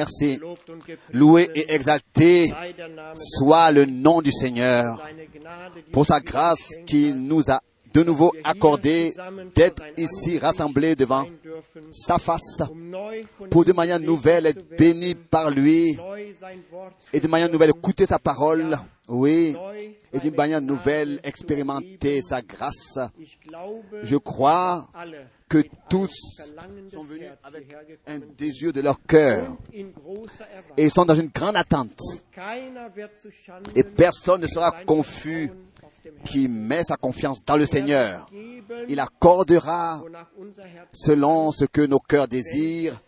Merci. Loué et exalté soit le nom du Seigneur pour sa grâce qui nous a de nouveau accordé d'être ici rassemblés devant sa face pour de manière nouvelle être bénis par lui et de manière nouvelle écouter sa parole, oui, et d'une manière nouvelle expérimenter sa grâce. Je crois que tous sont venus avec un désir de leur cœur et sont dans une grande attente. Et personne ne sera confus qui met sa confiance dans le Seigneur. Il accordera selon ce que nos cœurs désirent,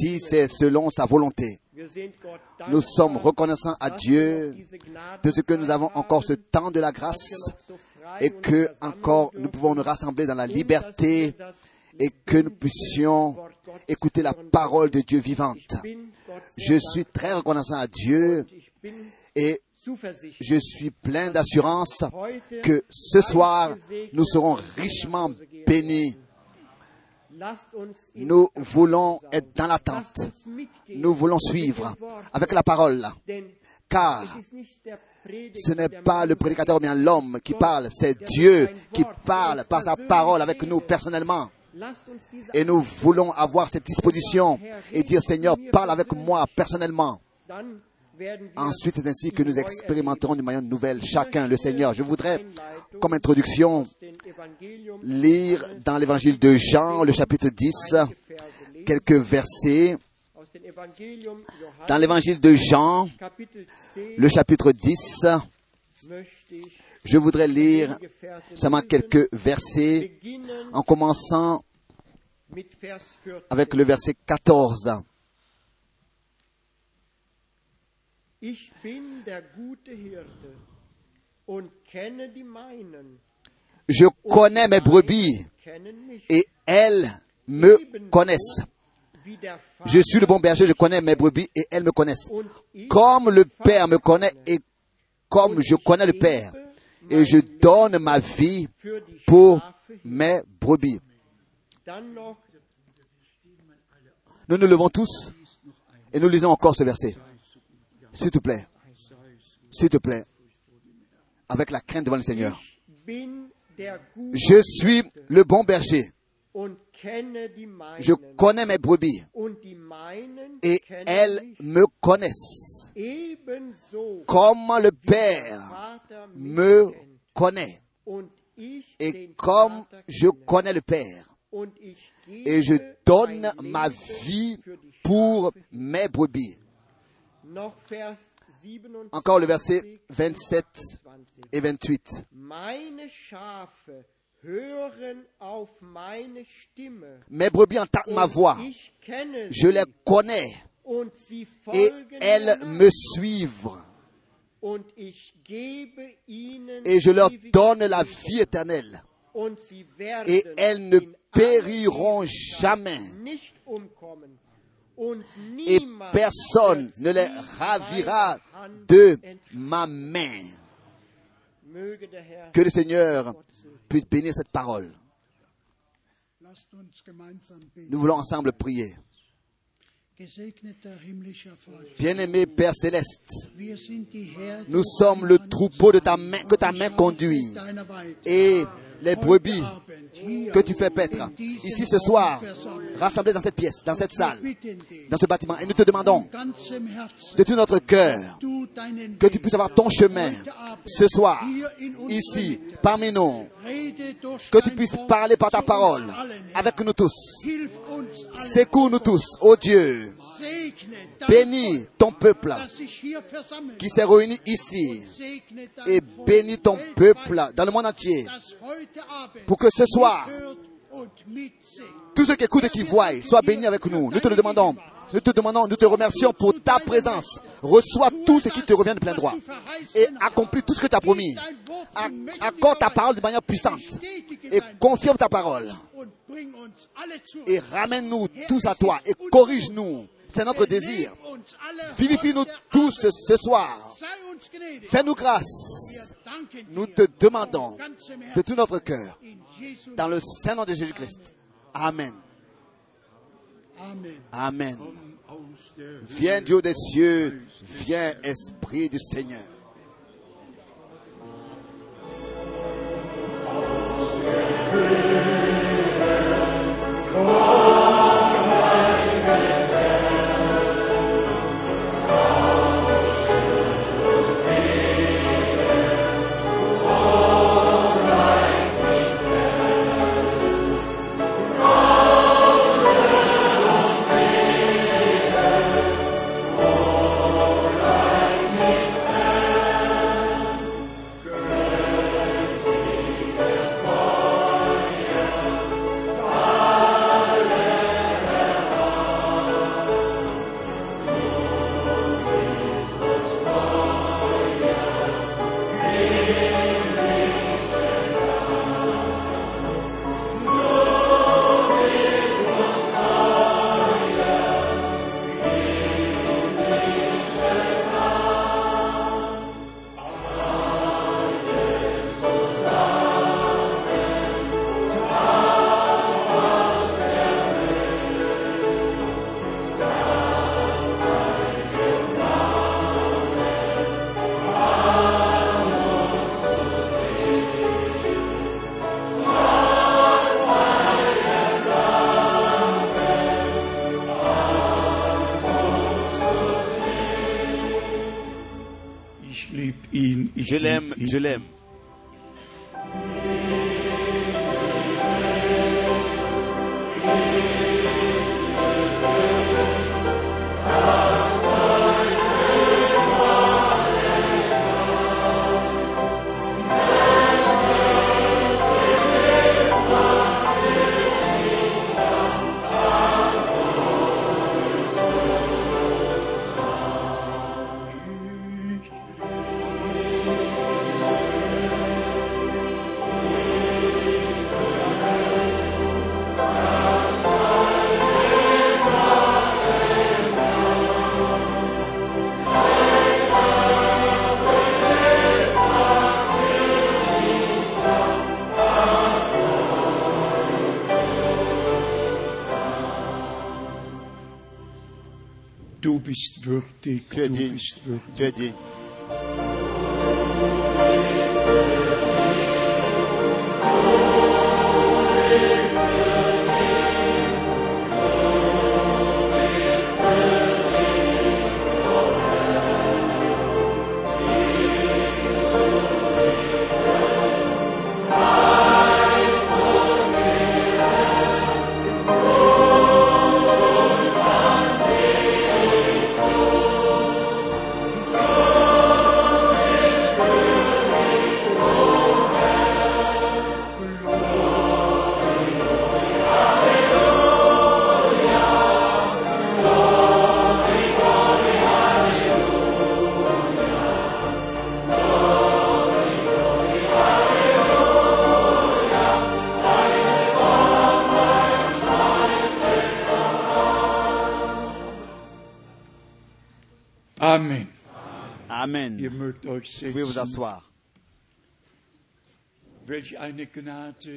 si c'est selon sa volonté. Nous sommes reconnaissants à Dieu de ce que nous avons encore ce temps de la grâce et que encore nous pouvons nous rassembler dans la liberté et que nous puissions écouter la parole de Dieu vivante. Je suis très reconnaissant à Dieu et je suis plein d'assurance que ce soir, nous serons richement bénis. Nous voulons être dans l'attente. Nous voulons suivre avec la parole. Car ce n'est pas le prédicateur, mais l'homme qui parle. C'est Dieu qui parle par sa parole avec nous personnellement. Et nous voulons avoir cette disposition et dire Seigneur, parle avec moi personnellement. Ensuite, c'est ainsi que nous expérimenterons d'une manière nouvelle chacun le Seigneur. Je voudrais, comme introduction, lire dans l'évangile de Jean, le chapitre 10, Verse lesen. quelques versets. Dans l'évangile de Jean, Kapitel 10 le chapitre 10, möchte ich je voudrais lire seulement quelques versets en commençant mit Vers 14. avec le verset 14. Ich bin der gute Hirte und kenne die meinen. Je connais mes brebis et elles me connaissent. Je suis le bon berger, je connais mes brebis et elles me connaissent. Comme le Père me connaît et comme je connais le Père. Et je donne ma vie pour mes brebis. Nous nous levons tous et nous lisons encore ce verset. S'il te plaît. S'il te plaît. Avec la crainte devant le Seigneur. Je suis le bon berger. Je connais mes brebis et elles me connaissent. Comme le Père me connaît. Et comme je connais le Père. Et je donne ma vie pour mes brebis. Noch Vers 27, Encore le verset 27 20. et 28. Mes brebis entendent ma voix. Je les connais et elles me suivent. Et je leur donne la vie éternelle. Et elles ne périront jamais. Et personne ne les ravira de ma main. Que le Seigneur puisse bénir cette parole. Nous voulons ensemble prier. Bien-aimé Père céleste, nous sommes le troupeau de ta main, que ta main conduit. Et les brebis que tu fais paître ici ce soir, rassemblés dans cette pièce, dans cette salle, dans ce bâtiment. Et nous te demandons de tout notre cœur que tu puisses avoir ton chemin ce soir, ici, parmi nous. Que tu puisses parler par ta parole avec nous tous. Secoue-nous tous, ô Dieu. Bénis ton peuple qui s'est réuni ici et bénis ton peuple dans le monde entier pour que ce soir, tous ceux qui écoutent et qui voient soient bénis avec nous. Nous te le demandons. Nous te demandons, nous te remercions pour ta présence. Reçois tout ce qui te revient de plein droit et accomplis tout ce que tu as promis. Ac- Accorde ta parole de manière puissante et confirme ta parole et ramène-nous tous à toi et corrige-nous. C'est notre désir. Vivifie-nous tous ce, soir. Fais-nous grâce. Nous te demandons de tout notre cœur, dans le saint nom de Jésus-Christ. Amen. Amen. Viens Dieu des cieux, viens Esprit du Seigneur. Je l'aime, je l'aime. Würdig, Tu es du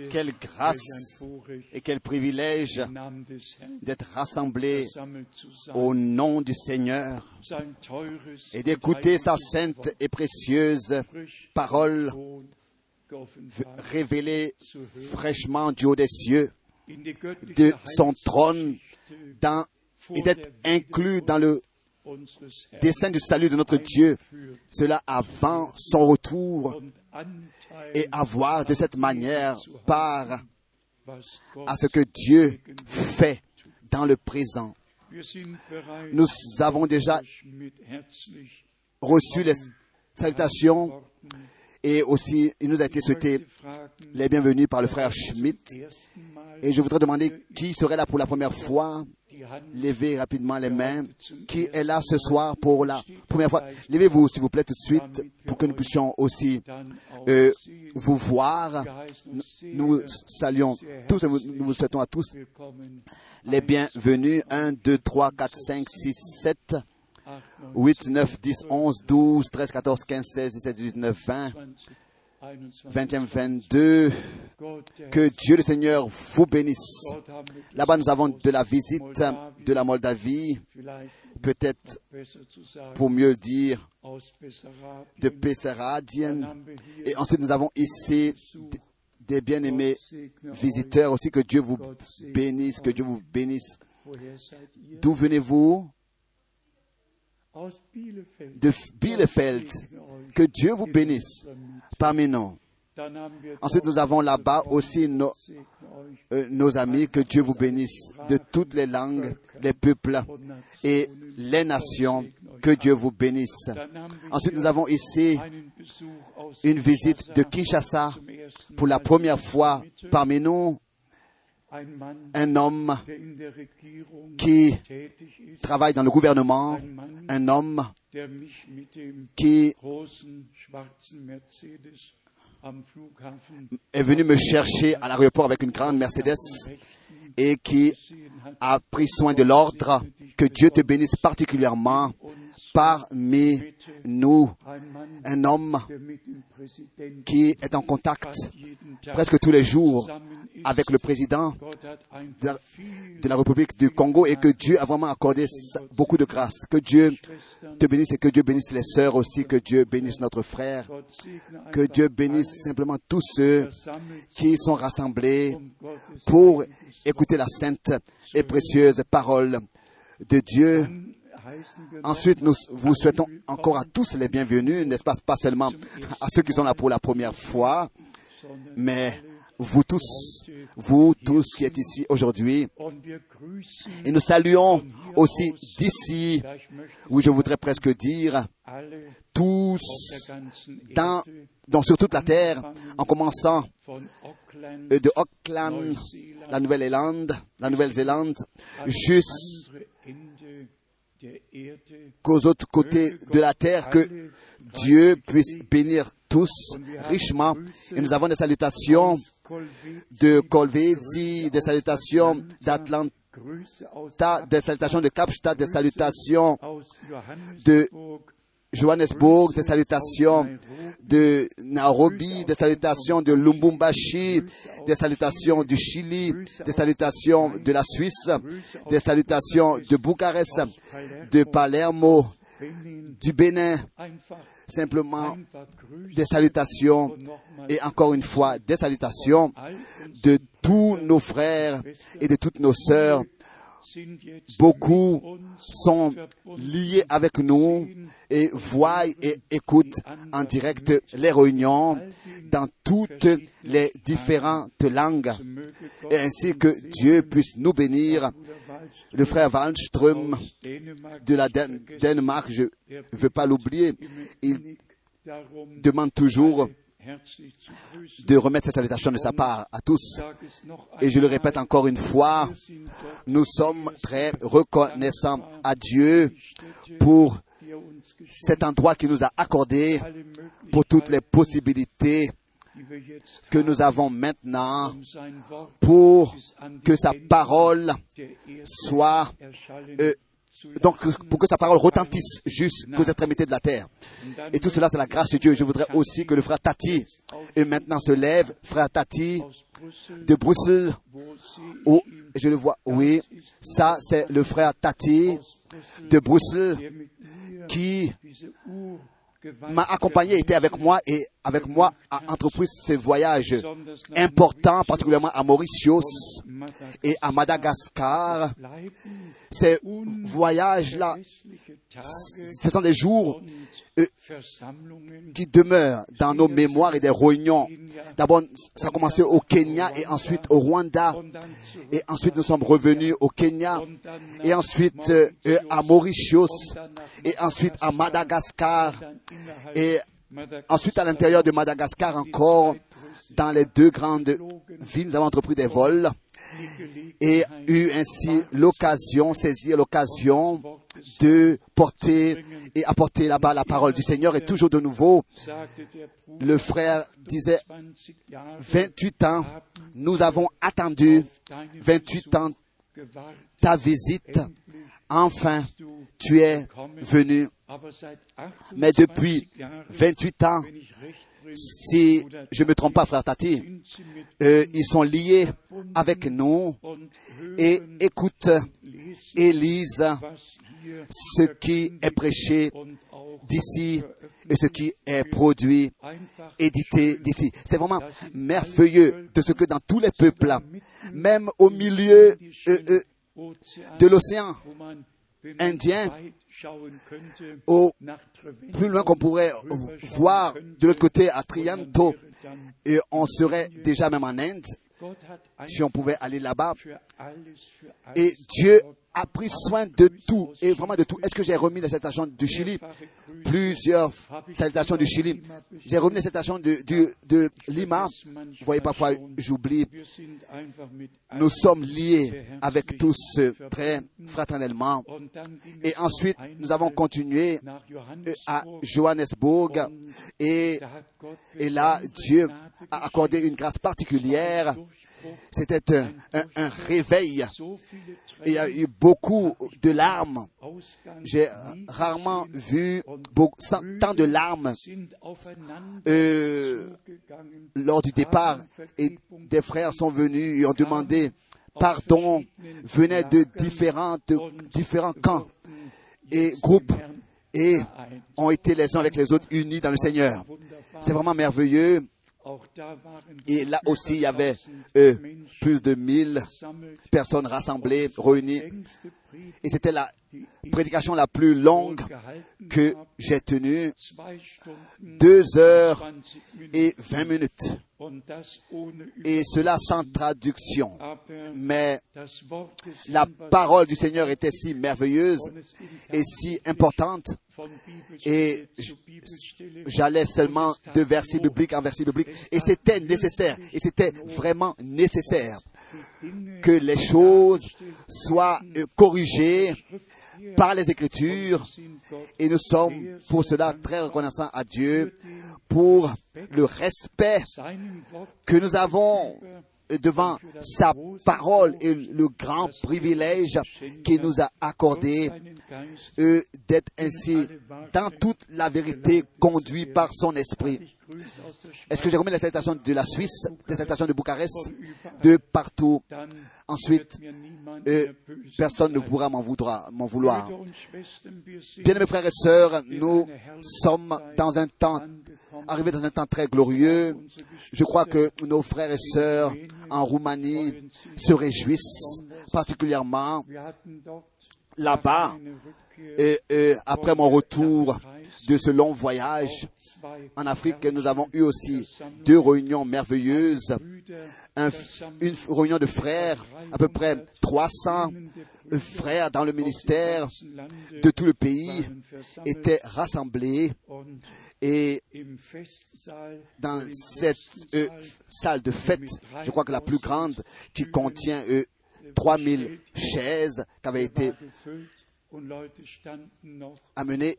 Quelle grâce et quel privilège d'être rassemblés au nom du Seigneur et d'écouter sa sainte et précieuse parole révélée fraîchement du haut des cieux de son trône et d'être inclus dans le dessein du salut de notre Dieu. Cela avant son retour et avoir de cette manière part à ce que Dieu fait dans le présent. Nous avons déjà reçu les salutations et aussi il nous a été souhaité les bienvenus par le frère Schmidt. Et je voudrais demander qui serait là pour la première fois. Levez rapidement les mains. Qui est là ce soir pour la première fois? Levez-vous, s'il vous plaît, tout de suite, pour que nous puissions aussi euh, vous voir. Nous saluons tous et nous vous souhaitons à tous les bienvenus. 1, 2, 3, 4, 5, 6, 7, 8, 9, 8, 9, 10, 11, 12, 13, 14, 15, 16, 17, 18, 19, 20, 20, 21. 20e 22. Gott, der Que Dieu le Seigneur vous bénisse. Là-bas, nous avons de la visite de la Moldavie, peut-être pour mieux dire de Pesseradienne. Et ensuite, nous avons ici des bien-aimés visiteurs aussi. Que Dieu vous bénisse, que Dieu vous bénisse. D'où venez-vous? De Bielefeld. Que Dieu vous bénisse parmi nous. Ensuite, nous avons là-bas aussi euh, nos amis. Que Dieu vous bénisse de toutes les langues, les peuples et les nations. Que Dieu vous bénisse. Ensuite, nous avons ici une visite de Kinshasa pour la première fois parmi nous. Un homme qui travaille dans le gouvernement. Un homme qui est venu me chercher à l'aéroport avec une grande Mercedes et qui a pris soin de l'ordre. Que Dieu te bénisse particulièrement parmi nous. Un homme qui est en contact presque tous les jours avec le président de la, République du Congo et que Dieu a vraiment accordé beaucoup de grâce. Que Dieu te bénisse et que Dieu bénisse les sœurs aussi, que Dieu bénisse notre frère, que Dieu bénisse simplement tous ceux qui sont rassemblés pour écouter la sainte et précieuse parole de Dieu. Ensuite, nous vous souhaitons encore à tous les bienvenus, n'est-ce pas, pas seulement à ceux qui sont là pour la première fois, mais vous tous, vous tous qui êtes ici aujourd'hui. Et nous saluons aussi d'ici, où je voudrais presque dire, tous dans, donc sur toute la terre, en commençant de Auckland, la Nouvelle-Zélande, la Nouvelle-Zélande, jusqu'aux Erde autres côtés de la terre, que Dieu puisse bénir tous richement. Et nous avons des salutations de Colvezi, des salutations d'Atlanta, des salutations de Kapstadt, des salutations aus Johannesburg, des salutations de Nairobi, des salutations de Lubumbashi, des salutations du Chili, des salutations de la Suisse, des salutations de Bucarest, de Palermo, du Bénin, simplement des salutations et encore une fois des salutations de tous nos frères et de toutes nos sœurs. Beaucoup sont liés avec nous et voient et écoutent en direct les réunions dans toutes les différentes langues. Et ainsi que Dieu puisse nous bénir. Le frère Wallström de la Dan- Danemark, je ne veux pas l'oublier, il demande toujours. De remettre ses salutations de sa part à tous. Et je le répète encore une fois, nous sommes très reconnaissants à Dieu pour cet endroit qui nous a accordé, pour toutes les possibilités que nous avons maintenant pour que sa parole soit, euh, donc pour que sa parole retentisse jusqu'aux extrémités de la terre. Et tout cela, c'est la grâce de Dieu. Je voudrais aussi que le frère Tati, et maintenant se lève, frère Tati de Bruxelles, où je le vois, oui, ça c'est le frère Tati de Bruxelles qui m'a accompagné, était avec moi et avec moi a entrepris ce voyage besonders nach important, particulièrement à Mauritius et à Madagascar. Ces voyages-là, ce sont des jours euh, qui demeurent dans nos mémoires et des réunions. D'abord, ça a commencé au Kenya et ensuite au Rwanda. Et ensuite, nous sommes revenus au Kenya et ensuite euh, à Mauritius et ensuite à Madagascar et ensuite à l'intérieur de Madagascar encore. Dans les deux grandes villes, nous avons entrepris des vols et eu ainsi l'occasion, saisir l'occasion de porter et apporter là-bas la parole du Seigneur. Et toujours de nouveau, le frère disait, 20 Jahre 28 ans, nous avons attendu 28 ans ta visite. Enfin, tu es venu. Mais depuis 28 Jahren 28 ans, Si je me trompe pas, frère Tati, euh, ils sont liés avec nous et écoutent et lisent ce qui est prêché d'ici et ce qui est produit, édité d'ici. C'est vraiment merveilleux de ce que dans tous les peuples, même au milieu euh, euh, de l'océan, Indien, au plus loin qu'on pourrait voir de l'autre côté à Trianto, et on serait déjà même en Inde, si on pouvait aller là-bas. Et Dieu a pris soin de tout, et vraiment de tout. Est-ce que j'ai remis les salutations du Chili? Plusieurs salutations du Chili. J'ai remis les salutations de, du- de Lima. Vous voyez, parfois, j'oublie. Nous sommes liés avec tous euh, très fraternellement. Et ensuite, nous avons continué euh, à Johannesburg. Et, et là, Dieu a accordé une grâce particulière. C'était un, réveil. il y a eu beaucoup de larmes. J'ai rarement vu tant de larmes euh, lors du départ. Et des frères sont venus et ont demandé pardon, venaient de différents camps et groupes et ont été les uns avec les autres unis dans le Seigneur. C'est vraiment merveilleux. Et là aussi, il y avait euh, plus de 1000 sammelt personnes rassemblées, réunies. Et c'était la prédication la plus longue que j'ai tenue, deux heures 20 Minuten et 20 minutes. Et cela sans traduction. Mais la parole du Seigneur était si merveilleuse et si importante. Et. J'allais seulement de verset biblique en verset biblique. Et c'était nécessaire. Et c'était vraiment nécessaire que les choses soient euh, corrigées par les Écritures. Et nous sommes pour cela très reconnaissants à Dieu pour le respect que nous avons devant sa parole et le grand privilège qu'il nous a accordé euh, d'être ainsi dans toute la vérité conduit par son esprit. Est-ce que j'ai remis les salutations de la Suisse, les salutations de Bucarest, de partout? Ensuite, euh, personne ne pourra m'en vouloir. Bien mes frères et sœurs, nous sommes dans un temps, arrivés dans un temps très glorieux. Je crois que nos frères et sœurs en Roumanie se réjouissent particulièrement là-bas. Et, après mon retour de ce long voyage en Afrique, nous avons eu aussi deux réunions merveilleuses. Une réunion de frères, à peu près 300 frères dans le ministère de tout le pays étaient rassemblés et dans cette euh, salle de fête, je crois que la plus grande, qui contient euh, 3000 chaises qui avaient été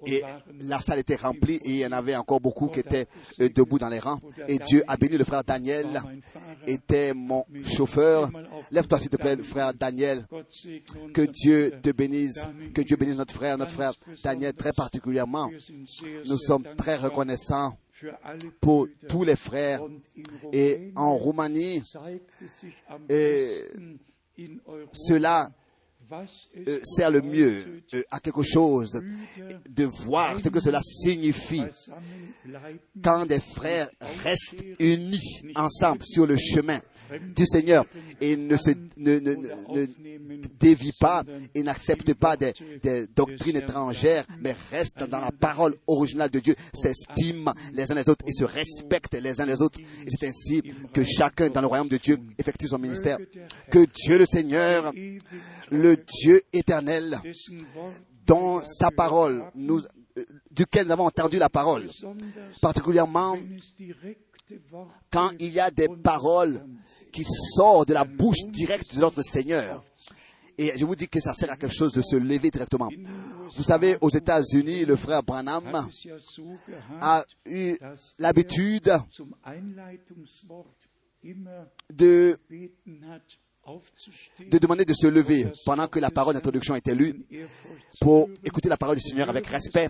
et la salle était remplie et il y en avait encore beaucoup qui étaient euh, debout dans les rangs. Et Dieu a béni le frère Daniel, était mon chauffeur. Lève-toi s'il te plaît, le frère Daniel. Que Dieu te bénisse, que Dieu bénisse notre frère, notre frère Daniel très particulièrement. Nous sommes très reconnaissants pour tous les frères. Et en Roumanie, et Europa, cela euh, sert le mieux euh, à quelque chose de voir ce que cela signifie quand des frères restent unis ensemble sur le chemin du Seigneur et ne se ne, ne- ne- dévient pas et n'acceptent pas des, des doctrines étrangères, mais restent dans la parole originale de Dieu, s'estiment les uns les autres et se respectent les uns les autres. Et c'est ainsi que chacun dans le royaume de Dieu effectue son ministère. Que Dieu le Seigneur, le Dieu éternel, dont sa parole, nous, euh, duquel nous avons entendu la parole, particulièrement quand il y a des paroles qui sortent de la bouche directe de notre Seigneur. Et je vous dis que ça sert à quelque chose de se lever directement. Vous savez, aux États-Unis, le frère Branham a eu l'habitude de, de demander de se lever pendant que la parole d'introduction était lue pour écouter la parole du Seigneur avec respect.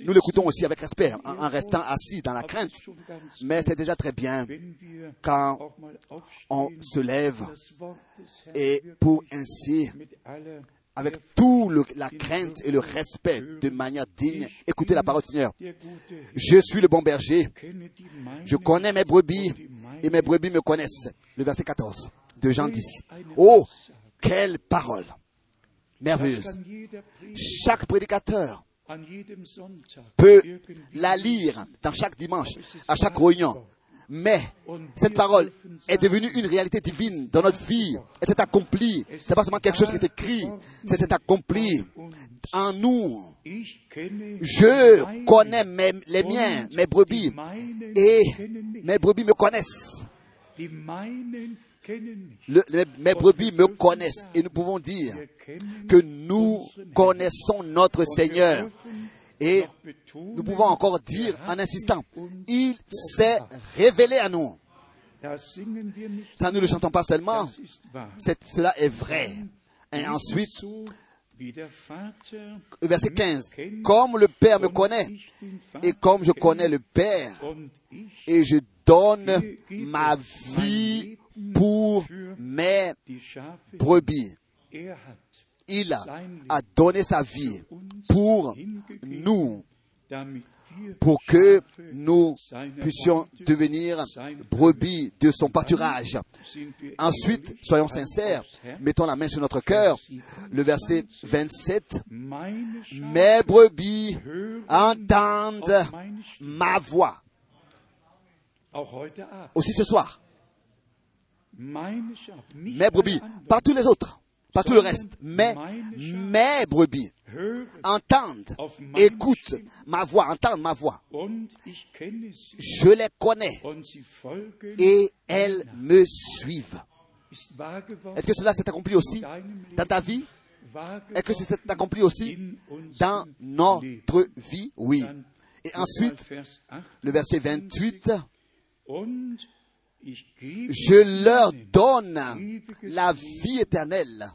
Nous l'écoutons aussi avec respect en, restant assis dans la crainte. Mais c'est déjà très bien quand on se lève et pour ainsi, avec tout le- la crainte et le respect de manière digne, écouter la parole du Seigneur. Je suis le bon berger. Je connais mes brebis et mes brebis me connaissent. Le verset 14 de Jean 10. Oh, quelle parole merveilleuse. Chaque prédicateur peut la lire dans chaque dimanche, à chaque réunion. Mais cette parole est devenue une réalité divine dans notre vie. Elle s'est accomplie. C'est pas seulement quelque chose qui est écrit. C'est s'est accompli en nous. Je connais mes, les miens, mes brebis. Et mes brebis me connaissent. Mes brebis me connaissent. Et nous pouvons dire que nous connaissons notre Seigneur. Et nous pouvons encore dire en insistant, il s'est révélé à nous. Ça, nous ne le chantons pas seulement. cela est vrai. Et ensuite, verset 15. Comme le Père me connaît, et comme je connais le Père, et je donne ma vie pour mes brebis. Il a, donné sa vie pour nous, pour que nous puissions devenir brebis de son pâturage. Ensuite, soyons sincères, mettons la main sur notre cœur. Le verset 27. meine Schafe Mes brebis entendent ma voix. Aussi ce soir. Mes brebis, pas tous les autres, pas tout le reste, mais mes brebis entendent, écoutent ma voix, entendent ma voix. Je les connais. Et elles me suivent. Est-ce que cela s'est accompli aussi dans ta vie? Est-ce que geworden c'est accompli aussi dans notre vie? Oui. Et ensuite, Vers 8. le verset 28, Und ich gebe je leur donne la vie éternelle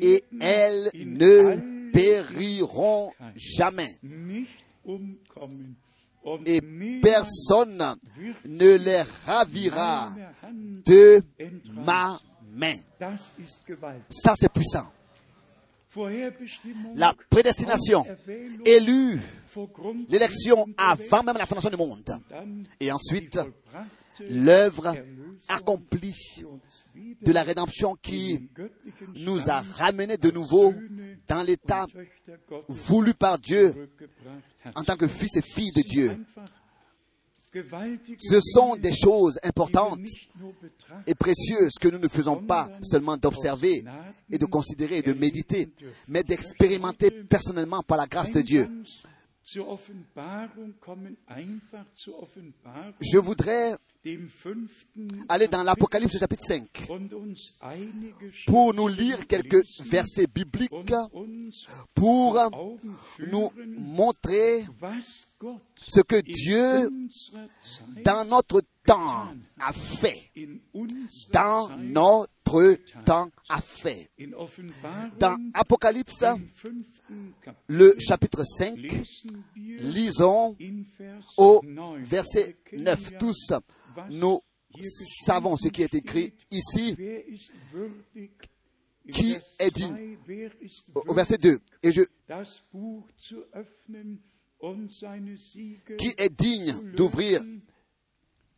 et elles ne périront jamais. Et personne ne les ravira de ma main. Ça, c'est puissant. La prédestination, Auserwählung, élu, vor Grund- l'élection avant même la fondation du monde. Et ensuite, l'œuvre accomplie de la rédemption qui nous a ramenés de nouveau dans l'état voulu par Dieu en tant que fils et filles de Dieu. Ce sont des choses importantes et précieuses que nous ne faisons pas seulement d'observer et de considérer et de méditer, mais d'expérimenter personnellement par la grâce de Dieu. Je voudrais aller dans l'Apocalypse chapitre 5 und uns einige pour nous lire quelques versets bibliques pour nous montrer ce que Dieu, dans notre temps, Dans notre temps, a fait. Dans Apocalypse, le chapitre 5, lesen wir lisons au 9. verset Wir kennen 9. ja, Tous, nous savons ce qui est écrit ici Qui est 2, digne? au verset 2. Et je, qui est digne d'ouvrir, lösen? Und dann in Vers 5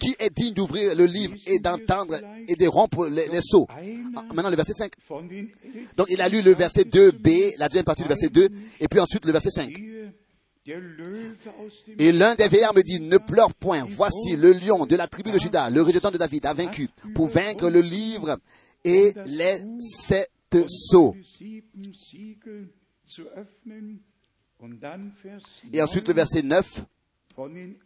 qui est digne d'ouvrir le livre et d'entendre et de rompre les, les sceaux? Ah, Maintenant, le verset 5. von den Donc, il a lu le verset 2b, la deuxième partie du verset 2, et puis ensuite le verset 5. Hier der Löwe aus dem Et l'un des vieillards me dit, ne pleure point, voici le lion de la tribu de Judas, le rejetant de David, a vaincu pour vaincre le livre et les sept Vers Et ensuite le 9, verset 9, von den Ältesten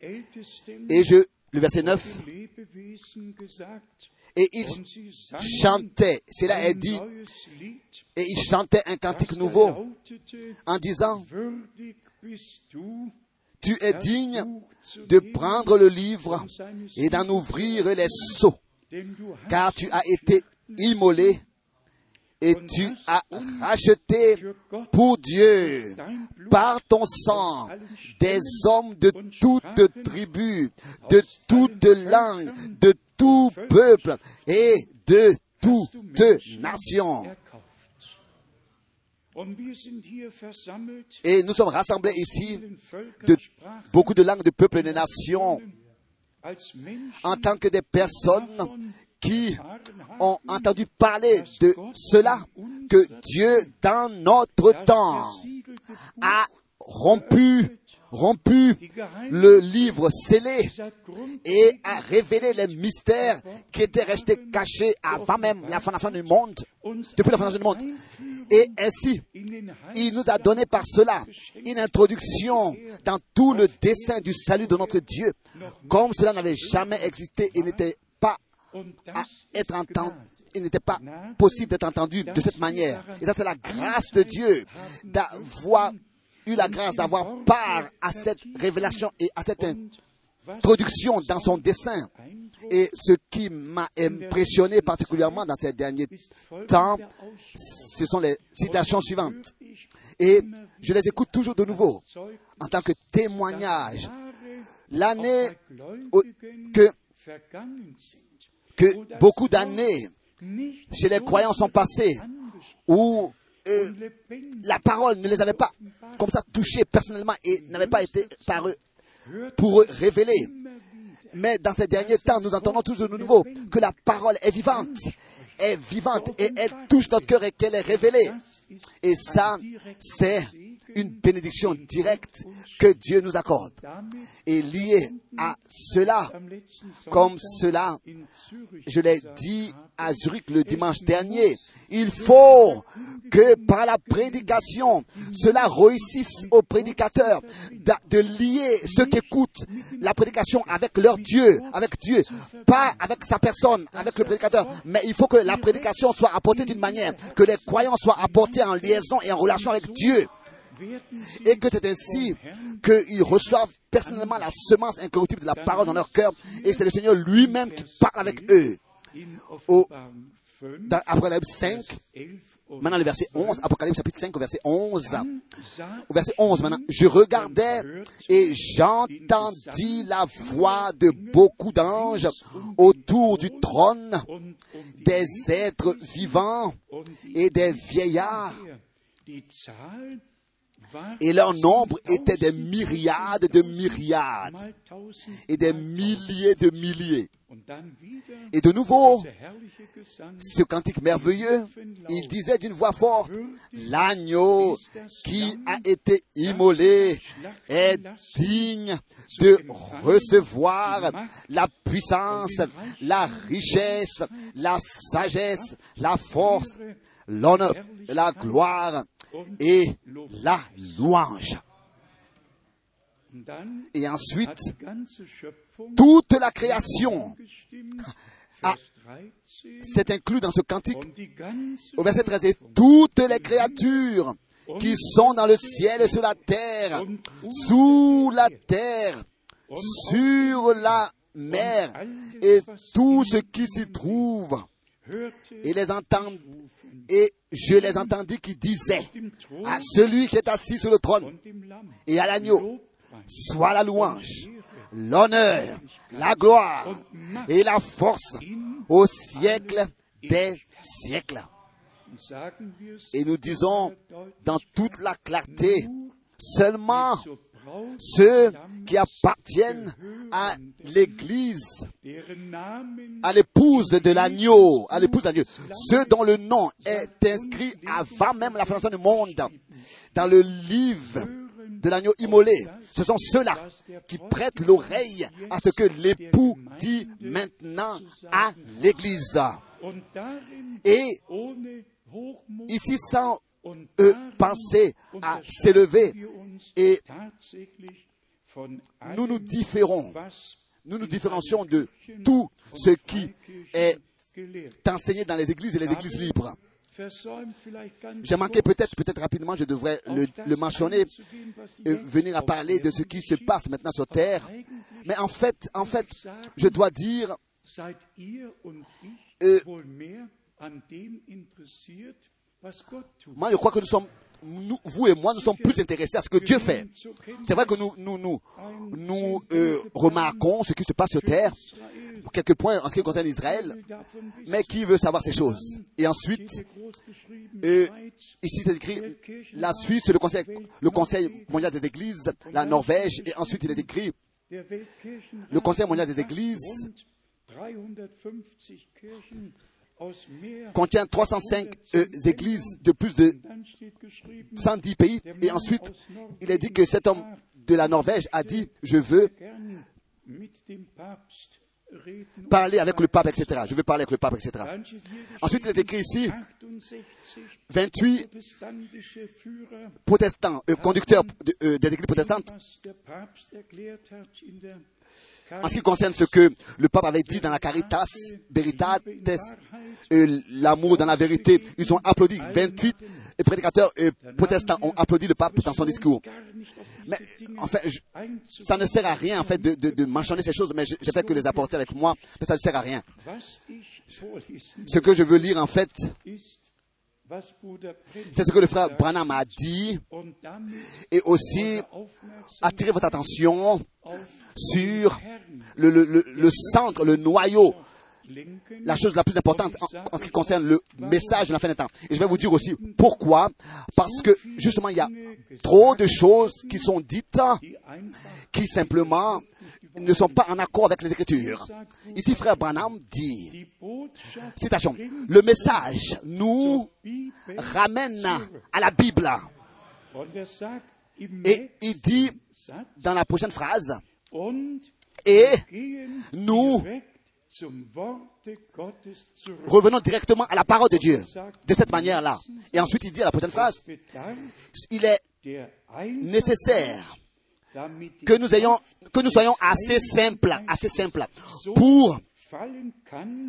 et je, le verset 9, den Lebewesen gesagt, et il und sie sangen chantait, cela est dit, et il chantait un cantique nouveau en disant, tu es digne de prendre le livre et d'en ouvrir les hast car tu as été immolé et tu as racheté pour Dieu par ton sang des hommes de toute tribu, de toute langue, de tout peuple et de toute nation. Et nous sommes rassemblés ici de beaucoup de langues, de peuples et de nations en tant que des personnes qui ont entendu parler de cela que Dieu, dans notre temps, a rompu, rompu le livre scellé et a révélé les mystères qui étaient restés cachés avant même la fondation du monde, depuis la fondation du monde. Et ainsi, il nous a donné par cela une introduction dans tout le dessein du salut de notre Dieu, comme cela n'avait jamais existé et n'était à être entendu. Il n'était pas possible d'être entendu de cette manière. Et ça, c'est la grâce de Dieu d'avoir eu la grâce d'avoir part à cette révélation et à cette introduction dans son dessein. Eindruck Et ce qui m'a impressionné particulièrement dans ces derniers temps, ce sont les citations suivantes. Et je les écoute toujours de nouveau en tant que témoignage. L'année que, que beaucoup d'années chez les croyants sont passées où euh, la parole ne les avait pas comme ça touchés personnellement et n'avait pas été par eux pour eux wieder. Mais dans ces derniers temps, nous entendons toujours de nouveau que la parole est vivante, est vivante et elle touche notre cœur et qu'elle est révélée. Et ça, c'est une bénédiction directe que Dieu nous accorde. Et lié à cela, comme cela, je l'ai dit à Zurich le dimanche dernier, il faut que par la prédication, cela réussisse aux prédicateurs de, de lier ceux qui écoutent la prédication avec leur Dieu, avec Dieu, pas avec sa personne, avec le prédicateur, mais il faut que la prédication soit apportée d'une manière, que les croyants soient apportés en liaison et en relation avec Dieu, et que c'est ainsi qu'ils reçoivent personnellement la semence incorruptible de la parole dans leur cœur, et c'est le Seigneur lui-même qui parle avec eux. Au- Offenbarung 5, Dans Apocalypse 5, 11 und maintenant le verset 11, Apocalypse chapitre 5 au verset 11. sah Au verset 11 maintenant, je regardais et j'entendis la voix de beaucoup d'anges autour du trône, des êtres vivants et des vieillards. Et leur nombre était des myriades de myriades et des milliers de milliers. Et de nouveau, ce cantique merveilleux, il disait d'une voix forte, l'agneau qui a été immolé est digne de recevoir la puissance, la richesse, la sagesse, la force, l'honneur, la gloire et la louange. Et ensuite, toute la création. Ah. Vers 13 s'est inclus dans ce cantique au verset 13, et toutes les créatures qui sont dans le ciel et sur la terre, sous la terre, sur la mer, et tout ce qui s'y trouve, et les entend, et je les entendis qui disaient à celui qui est assis sur le trône et à l'agneau, soit la louange, l'honneur, la gloire et la force au siècle des siècles. Et nous disons dans toute la clarté, seulement ceux qui appartiennent à l'Église, à l'épouse de l'agneau, à l'épouse de l'agneau, ceux dont le nom est inscrit avant même la fondation du monde, dans le livre de l'agneau immolé. Ce sont ceux-là qui prêtent l'oreille à ce que l'époux dit maintenant à l'Église. Et ici, sans eux penser à s'élever, et nous nous différons, nous nous différencions de tout ce qui est enseigné dans les églises et les églises libres. J'ai manqué peut-être, peut-être rapidement, je devrais le, le mentionner, euh, venir à parler de ce qui se passe maintenant sur terre. Mais en fait, en fait, je dois dire Euh, Moi, je crois que nous sommes, nous, vous et moi, nous sommes plus intéressés à ce que Dieu fait. C'est vrai que nous, nous, nous, nous euh, remarquons ce qui se passe sur terre, quelques points en ce qui concerne Israël, mais qui veut savoir ces choses? Et ensuite, euh, ici c'est écrit la Suisse, le conseil, le conseil mondial des églises, la Norvège, et ensuite il est écrit le Conseil mondial des églises rund 350 Kirchen aus mehr contient 305 euh, églises de plus de Dann steht geschrieben, 110 pays. Et ensuite, il est dit que cet homme de la Norvège a dit, je veux parler avec le pape, etc. Je veux parler avec le pape, etc. Ensuite, il est écrit ici, 68 28 protestantische Führer, protestants, euh, conducteurs euh, des églises protestantes, en ce qui concerne ce que le pape avait dit dans la Caritas Veritates, euh, l'amour dans la vérité, ils ont applaudi. 28 prédicateurs euh, protestants ont applaudi le pape dans son discours. Mais en fait, ça ne sert à rien en fait de, de, mentionner ces choses, mais j'ai fait que les apporter avec moi, mais ça ne sert à rien. Ce que je veux lire en fait, c'est ce que le frère Branham a dit et aussi attirer votre attention sur le, le, le, centre, le noyau, la chose la plus importante en, ce qui concerne le message de la fin des temps. Et je vais vous dire aussi pourquoi. Parce que justement, il y a trop de choses qui sont dites qui simplement ne sont pas en accord avec les Écritures. Ici, frère Branham dit, citation, le message nous ramène à la Bible. Et il dit dans la prochaine phrase, et nous revenons directement à la parole de Dieu. De cette manière-là. Et ensuite, il dit à la prochaine phrase, il est nécessaire que nous ayons, que nous soyons assez simples, assez simples, pour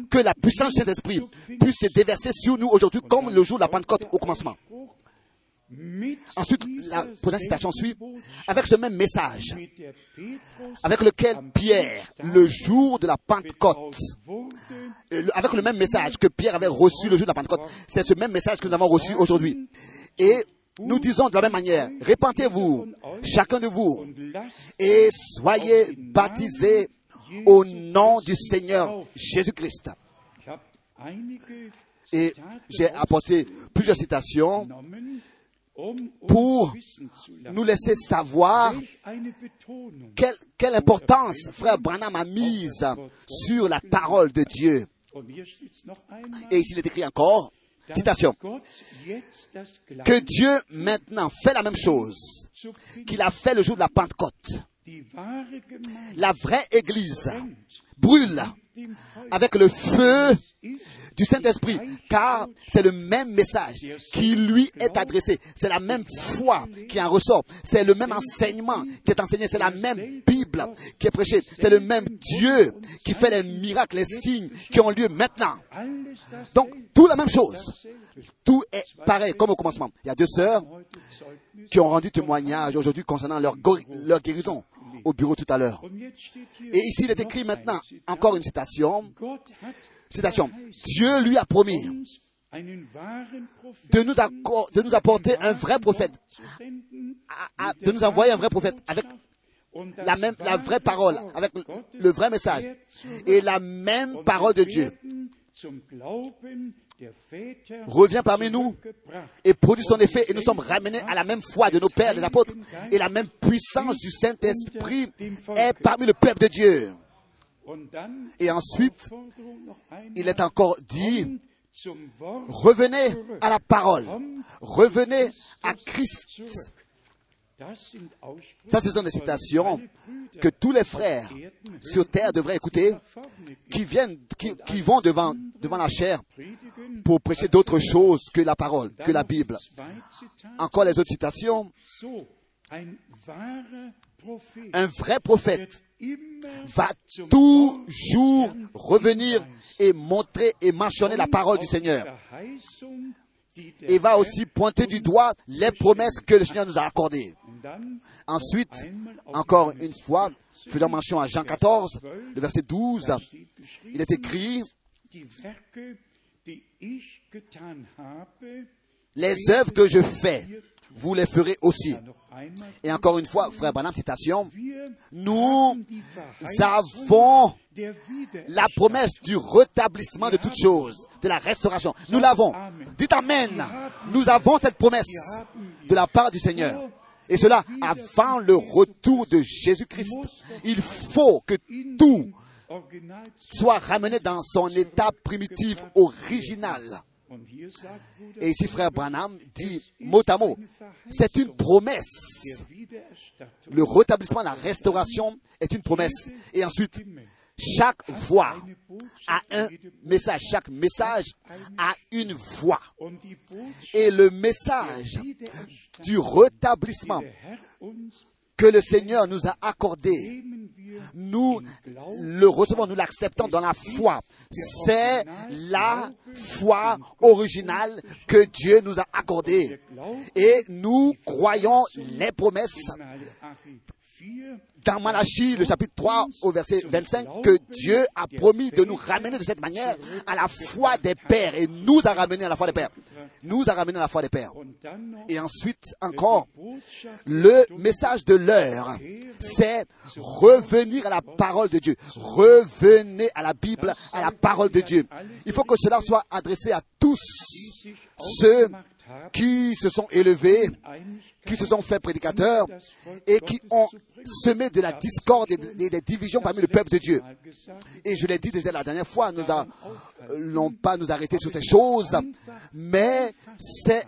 que la puissance du Saint-Esprit puisse se déverser sur nous aujourd'hui comme le jour de la Pentecôte au commencement. Ensuite, la prochaine citation suit avec ce même message avec lequel Pierre, le jour de la Pentecôte, euh, avec le même message que Pierre avait reçu le jour de la Pentecôte, c'est ce même message que nous avons reçu aujourd'hui. Et nous disons de la même manière, répentez-vous, chacun de vous, et soyez baptisés au nom du Seigneur Jésus-Christ. Et j'ai apporté plusieurs citations pour zu lassen, nous laisser savoir quelle, quelle importance frère Branham a mise sur la parole de Dieu. Et ici il est écrit encore, citation, que Dieu maintenant fait la même chose qu'il a fait le jour de la Pentecôte. La vraie Église brûle avec le feu du Saint-Esprit, car c'est le même message qui lui est adressé. C'est la même foi qui en ressort. C'est le même enseignement qui est enseigné. C'est la même Bible qui est prêchée. C'est le même Dieu qui fait les miracles, les signes qui ont lieu maintenant. Donc, tout la même chose. Tout est pareil, comme au commencement. Il y a deux sœurs. Qui ont rendu témoignage aujourd'hui concernant leur, guérison au bureau tout à l'heure. Et ici, il est écrit maintenant, encore une citation, citation. Dieu lui a promis de nous, apporter un vrai prophète, de nous envoyer un vrai prophète avec la même, la vraie parole, avec le- vrai message et la même parole de Dieu revient parmi nous et produit son effet et nous sommes ramenés à la même foi de nos pères, des apôtres et la même puissance du Saint-Esprit est parmi le peuple de Dieu. Et ensuite, il est encore dit, revenez à la parole, revenez à Christ. Ça, ce sont des citations que tous les frères sur terre devraient écouter, qui viennent, qui, qui vont devant, devant la chair pour prêcher d'autres choses que la parole, que la Bible. Encore les autres citations. Un vrai prophète va toujours revenir et montrer et mentionner la parole du Seigneur. Et va aussi pointer du doigt les promesses que le Seigneur nous a accordées. Ensuite, encore une fois, 14, faisant mention à Jean 14, le verset 12, da steht il est écrit, les œuvres que je fais, vous les ferez aussi. Et encore une fois, frère Branham, citation, nous avons la promesse du rétablissement de toutes choses, de la restauration. Nous l'avons. Dites Amen. Nous avons cette promesse de la part du Seigneur. Et cela avant le retour de Jésus-Christ. Il faut que tout soit ramené dans son état primitif, original. Et ici, frère Branham dit mot à mot, c'est une promesse. Le rétablissement, la restauration est une promesse. Et ensuite, chaque voix a un message. Chaque message a une voix. Et le message du rétablissement que le Seigneur nous a accordé, nous le recevons, nous l'acceptons dans la foi. C'est la foi originale que Dieu nous a accordée. Et nous croyons les promesses Malachi 4 dans Malachie, le chapitre 3, au verset 25, que Dieu a promis de nous ramener de cette manière à la foi des pères et nous a ramené à la foi des pères. Nous a ramené à la foi des pères. Et ensuite, encore, le message de l'heure, c'est revenir à la parole de Dieu. Revenez à la Bible, à la parole de Dieu. Il faut que cela soit adressé à tous ceux qui se sont élevés, qui se sont fait prédicateurs et qui ont semé de la discorde et des, divisions parmi le peuple de Dieu. Et je l'ai dit déjà la dernière fois, nous n'allons pas nous arrêter sur ces choses, mais c'est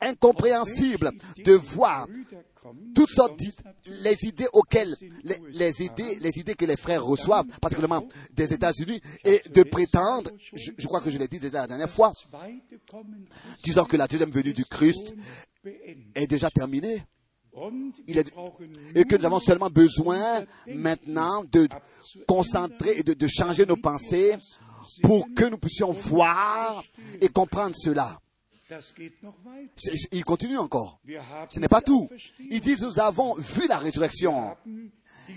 incompréhensible de voir toutes sortes les idées auxquelles, les, idées, les idées que les frères reçoivent, particulièrement des États-Unis, et de prétendre, je, je crois que je l'ai dit déjà la dernière fois, disant que la deuxième venue du Christ. Est déjà Il est- brauchen et que nous avons seulement besoin maintenant de concentrer et de, de changer nos pensées pour que nous puissions voir et comprendre cela. Il continue encore. Ce n'est pas tout. Ils disent, nous avons vu la résurrection.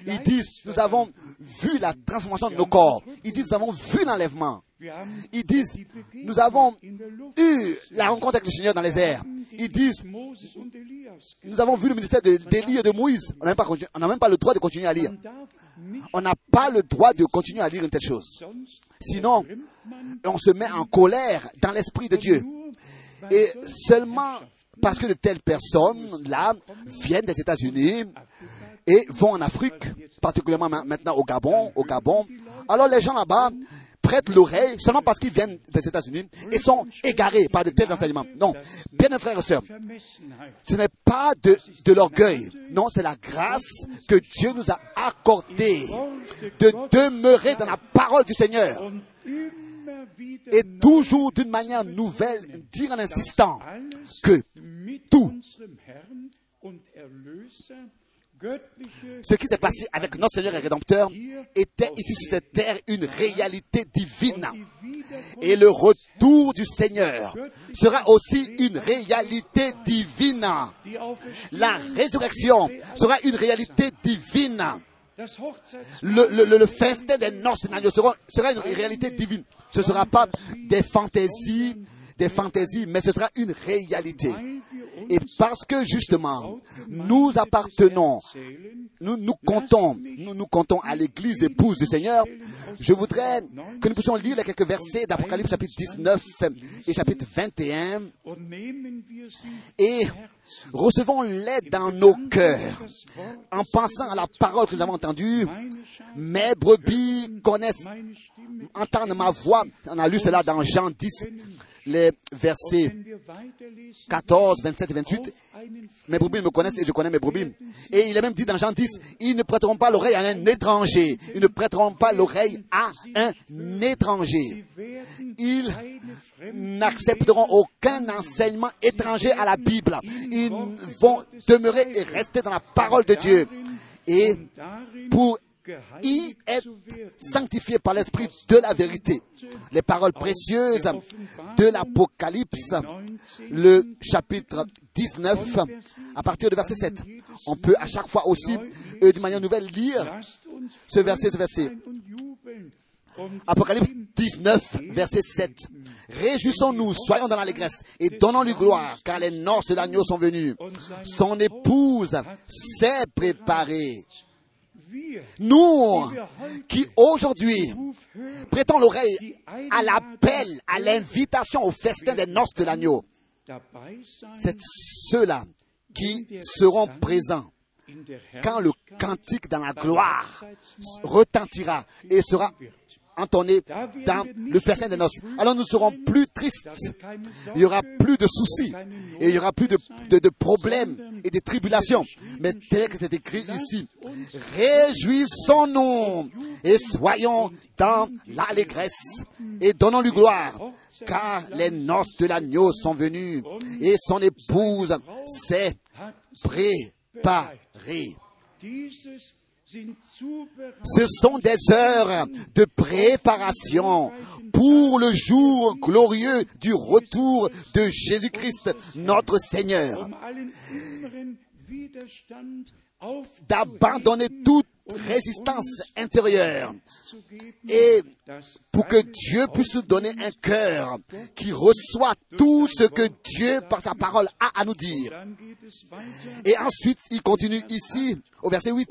Ils disent, nous avons vu la transformation de nos corps. Ils disent, nous avons vu l'enlèvement. Ils disent, nous avons eu la rencontre avec le Seigneur dans les airs. Ils disent, nous avons vu le ministère d'Élie et de Moïse. On n'a même, même pas le droit de continuer à lire. On n'a pas le droit de continuer à lire une telle chose. Sinon, on se met en colère dans l'esprit de Dieu. Et seulement parce que de telles personnes-là viennent des États-Unis et vont en Afrique, particulièrement ma- maintenant au Gabon, au Gabon. Alors les gens là-bas prêtent l'oreille seulement parce qu'ils viennent des États-Unis et sont égarés par de tels enseignements. Non, bien frères et sœurs, ce n'est pas de, de l'orgueil. Non, c'est la grâce que Dieu nous a accordée de demeurer dans la parole du Seigneur et toujours d'une manière nouvelle dire en insistant que tout ce qui s'est passé avec notre Seigneur et Rédempteur était ici sur cette terre une réalité divine. Et le retour du Seigneur sera aussi une réalité divine. La résurrection sera une réalité divine. Le, le- le- festin des noces sera une réalité divine. Ce ne sera pas des fantaisies, des fantaisies, mais ce sera une réalité. Et parce que justement, nous appartenons nous nous comptons, nous comptons à l'église épouse du Seigneur, je voudrais que nous puissions lire les quelques versets d'Apocalypse chapitre 19 et chapitre 21 und nehmen wir sie et recevons-les dans nos cœurs en pensant à la parole que nous avons entendue. Mes brebis connaissent, entendent ma voix. On a lu cela dans Jean 10, les versets Wenn wir weiterlesen, 14, 27 et 28. auf einen Mes brebis me connaissent et je connais mes brebis. Et il est même dit dans Jean 10, ils ne prêteront pas l'oreille à un étranger. Ils ne prêteront pas l'oreille à un étranger. Ils n'accepteront aucun enseignement étranger à la Bible. Ils vont demeurer et rester dans la parole de Dieu. Et pour y werden. sanctifiés par l'esprit de la vérité. Les paroles précieuses de l'Apocalypse 19 le chapitre 19, à partir du verset 7. On peut à chaque fois aussi, euh, d'une manière nouvelle, lire ce verset, ce verset. Apocalypse 19, verset 7. Réjouissons-nous, soyons dans l'allégresse et donnons-lui gloire, car les noces de l'agneau sont venues. Son épouse s'est préparée. Nous, qui aujourd'hui prêtons l'oreille à l'appel, à l'invitation au festin des noces de l'agneau, c'est ceux-là qui seront présents quand le cantique dans la gloire retentira et sera entonné dans le festin des noces. Alors nous serons plus tristes. Il y aura plus de soucis et il y aura plus de, de- problèmes et de tribulations. Mais tel que c'est écrit ici, réjouissons-nous et soyons dans l'allégresse et donnons-lui gloire, car les noces de l'agneau sont venues et son épouse s'est préparée. Ce sont des heures de préparation pour le jour glorieux du retour de Jésus-Christ, notre Seigneur. d'abandonner résistance intérieure et pour que Dieu puisse nous donner un cœur qui reçoit tout ce que Dieu, par sa parole, a à nous dire. Et ensuite, il continue ici, au verset 8.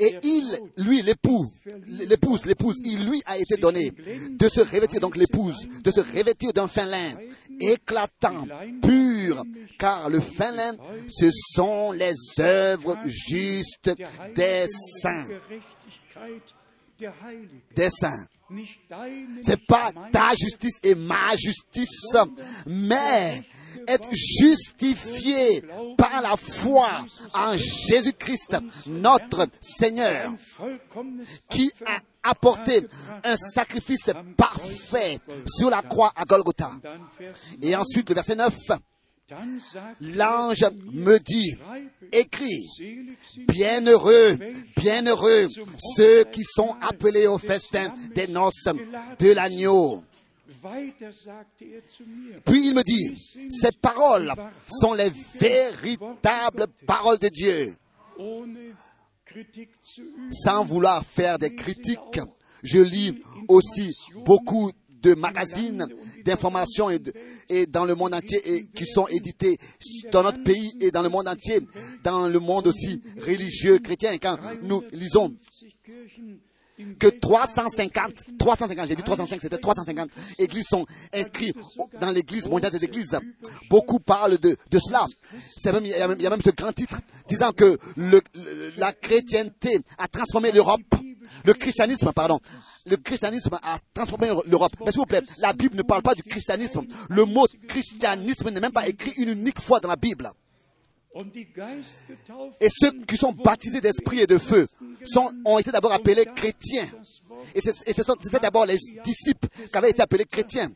Et il, lui, l'époux, l'épouse, l'épouse, il lui a été donné de se revêtir, donc l'épouse, de se revêtir d'un fin lin éclatant, pur, car le fin lin, ce sont les œuvres justes des saints, des saints. C'est pas ta justice et ma justice, mais être justifié par la foi en Jésus-Christ, notre Seigneur, qui a apporté un sacrifice parfait sur la croix à Golgotha. Et ensuite, le verset 9, dann sagt l'ange me dit, sind Bienheureux, bienheureux ceux qui sont appelés au festin des noces de l'agneau. Puis il me dit, ces paroles sont les véritables paroles de Dieu. Sans vouloir faire des critiques, je lis aussi beaucoup de magazines d'information et, dans le monde entier et qui sont édités dans notre pays et dans le monde entier, dans le monde aussi religieux chrétien. Quand nous lisons 50 Kirchen im que 350, 350, j'ai dit 305, c'était 350 églises sont inscrites dans l'église mondiale des églises. Beaucoup parlent de, cela. Il, y a même, ce grand titre disant que la chrétienté a transformé l'Europe. Le christianisme, pardon. Le christianisme a transformé l'Europe. Mais s'il vous plaît, la Bible ne parle pas du christianisme. Le mot christianisme n'est même pas écrit une unique fois dans la Bible. Et ceux qui sont baptisés d'esprit et de feu sont, ont été d'abord appelés chrétiens. Et et ce sont- d'abord les disciples qui avaient été appelés chrétiens.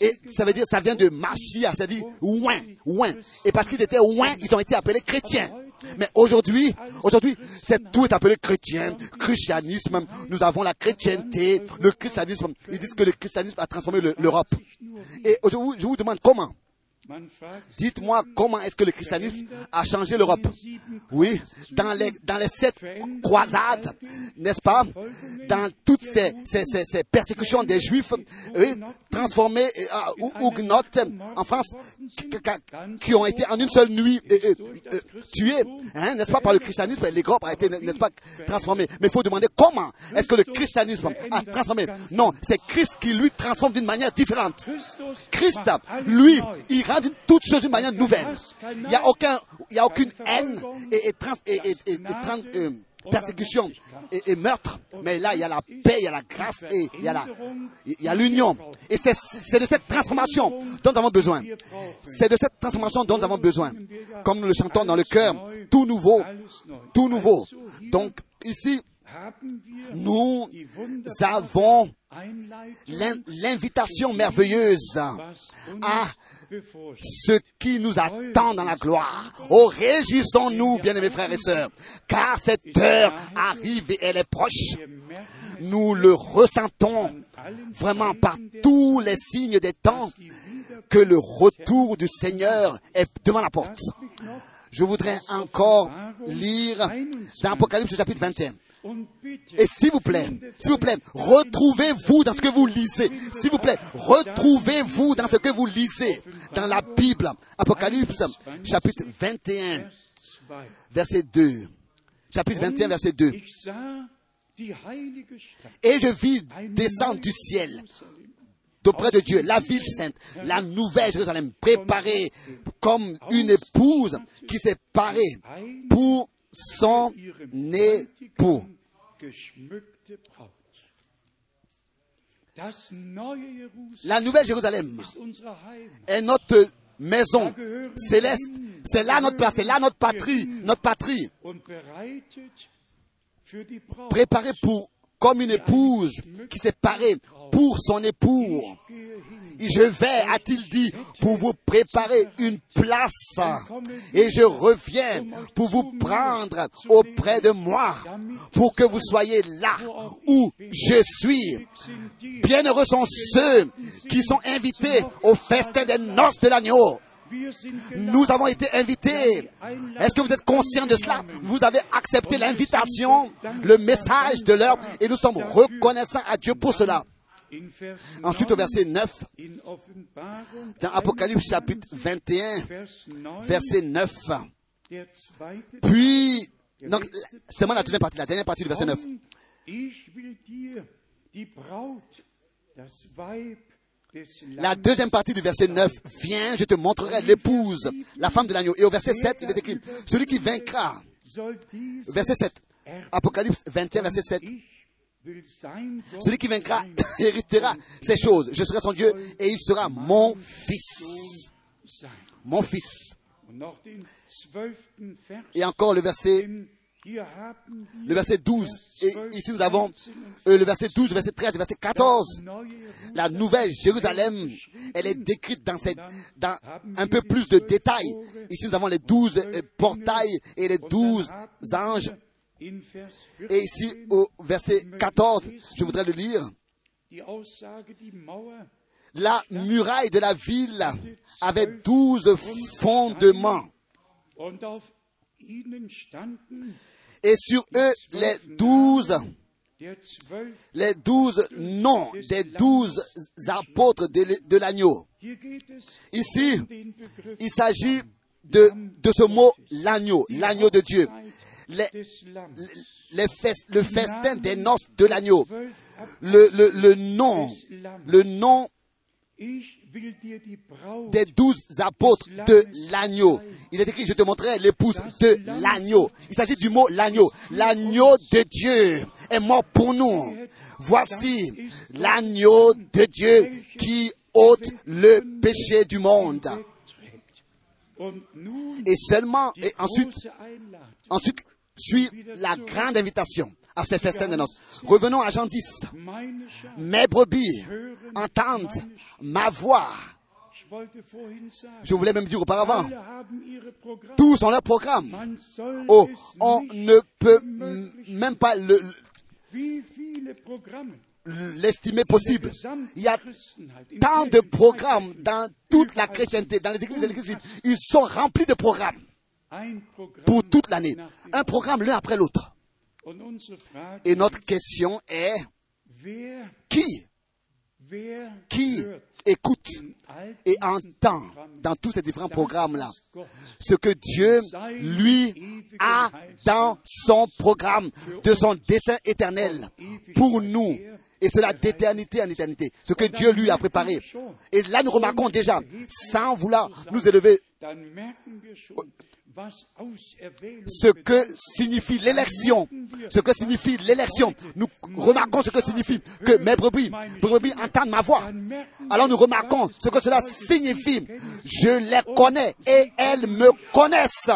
Et ça veut dire, ça vient de Machia, c'est-à-dire ouin, ouin. Et parce qu'ils étaient ouin, ils ont été appelés chrétiens. Mais aujourd'hui, aujourd'hui, c'est tout est appelé chrétien, christianisme. Nous avons la chrétienté, le christianisme. Ils disent que le christianisme a transformé le- l'Europe. Et aujourd'hui, je vous demande comment. Dites-moi comment est-ce que le christianisme a changé l'Europe. Oui, dans les, dans les sept croisades, n'est-ce pas? Dans toutes ces, ces, ces, ces persécutions des Juifs, transformés euh, ou huguenotes en France, qui, ont été en une seule nuit euh, tués, hein, n'est-ce pas, par le christianisme, l'Europe a été, n'est-ce pas, transformée. Mais il faut demander comment est-ce que le christianisme a transformé? Non, c'est Christ qui lui transforme d'une manière différente. Christ, lui, toute chose d'une manière nouvelle. Il n'y a a aucune haine et, euh, persécution et, meurtre. Mais là, il y a la paix, il y a la grâce et il y a l'union. Et c'est, c'est de cette transformation dont nous avons besoin. C'est de cette transformation dont nous avons besoin. Comme nous le chantons dans le cœur, tout nouveau, tout nouveau. Donc, ici, nous avons l'invitation merveilleuse à ce qui nous attend dans la gloire. Oh, réjouissons-nous, bien-aimés frères et sœurs, car cette heure arrive et elle est proche. Nous le ressentons vraiment par tous les signes des temps que le retour du Seigneur est devant la porte. Je voudrais encore lire dans Apocalypse chapitre 21. Et s'il vous plaît, s'il vous plaît, retrouvez-vous dans ce que vous lisez. S'il vous plaît, retrouvez-vous dans ce que vous lisez dans la Bible. Apocalypse chapitre 21, verset 2. Chapitre 21, verset 2. Ich sah die heilige Stadt, Et je vis descendre du ciel d'auprès de Dieu, la ville sainte, la nouvelle Jérusalem, préparée comme une épouse qui s'est parée pour son époux. La nouvelle Jérusalem est notre maison céleste. C'est là notre place, c'est là notre patrie, notre patrie, préparée pour comme une épouse qui s'est parée pour son époux. Je vais, a-t-il dit, pour vous préparer une place. Et je reviens pour vous prendre auprès de moi, pour que vous soyez là où je suis. Bienheureux sont ceux qui sont invités au festin des noces de l'agneau. Nous avons été invités. Est-ce que vous êtes conscient de cela? Vous avez accepté l'invitation, le message de l'heure, et nous sommes reconnaissants à Dieu pour cela. Ensuite, au 9, verset 9, in Offenbarung dans Apocalypse chapitre 21, Vers 9, verset 9. der zweite Puis, donc, seulement la deuxième partie, la dernière partie du verset 9. Komm, Ich will dir die Braut, das Weib des La deuxième partie du verset 9, viens, je te montrerai l'épouse, la femme de l'agneau. Et au verset 7, il est écrit, celui qui vaincra, verset 7, Apocalypse 21, verset 7, celui qui vaincra héritera ces choses. Je serai son Dieu et il sera mon fils. Mon fils. Et encore le verset, le verset 12. Et Vers 12, ici nous avons 13 euh, le verset 12, verset 13, verset 14. neue La nouvelle Jérusalem, elle est décrite dans, cette, dans un peu plus de détails. Ici, nous avons les douze euh, portails et les douze anges. Et ici, 14 au verset 14, je voudrais le lire. La muraille de la ville avait douze fondements. Et sur eux, les douze, les douze noms des douze apôtres de l'agneau. Ici, il s'agit de, de ce mot, l'agneau, l'agneau de Dieu. Les, fest- le festin des noces de l'agneau. Le, le, le nom, le nom des douze apôtres de l'agneau. Il est écrit, je te montrerai l'épouse de l'agneau. Il s'agit du mot l'agneau. L'agneau de Dieu est mort pour nous. Voici l'agneau de Dieu qui ôte le péché du monde. Et seulement, et ensuite, ensuite suit la grande invitation à ces festins de noces. Revenons à Jean 10. Meine Schar, Mes brebis entendent ma voix. Je voulais même dire auparavant, tous ont leur programme. Oh, on ne peut même pas l'estimer possible. Il y a tant de programmes dans toute la chrétienté, dans les églises et les églises. Ils sont remplis de programmes pour toute l'année. Un programme l'un après l'autre. Et notre question est, qui, qui écoute et entend dans tous ces différents programmes-là ce que Dieu, lui, a dans son programme de son dessein éternel pour nous. Et cela d'éternité en éternité. Ce que Dieu lui a préparé. Et là, nous remarquons déjà, sans vouloir nous élever, ce que signifie l'élection. Ce que signifie l'élection. Nous remarquons ce que signifie que mes brebis, brebis entendent ma voix. Alors nous remarquons ce que cela signifie. Je les connais et elles me connaissent.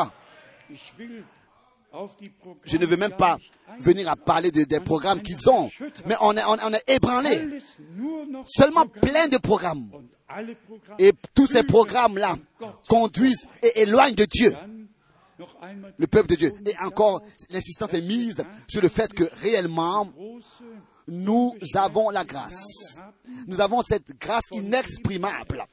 Je ne veux même pas venir à parler de- des programmes qu'ils ont, mais on est, on, on est ébranlé. Seulement plein de programmes. Et tous ces programmes-là conduisent et éloignent de Dieu le peuple de Dieu. Et encore, l'insistance est mise sur le fait que réellement, nous avons la grâce. Nous avons cette grâce inexprimable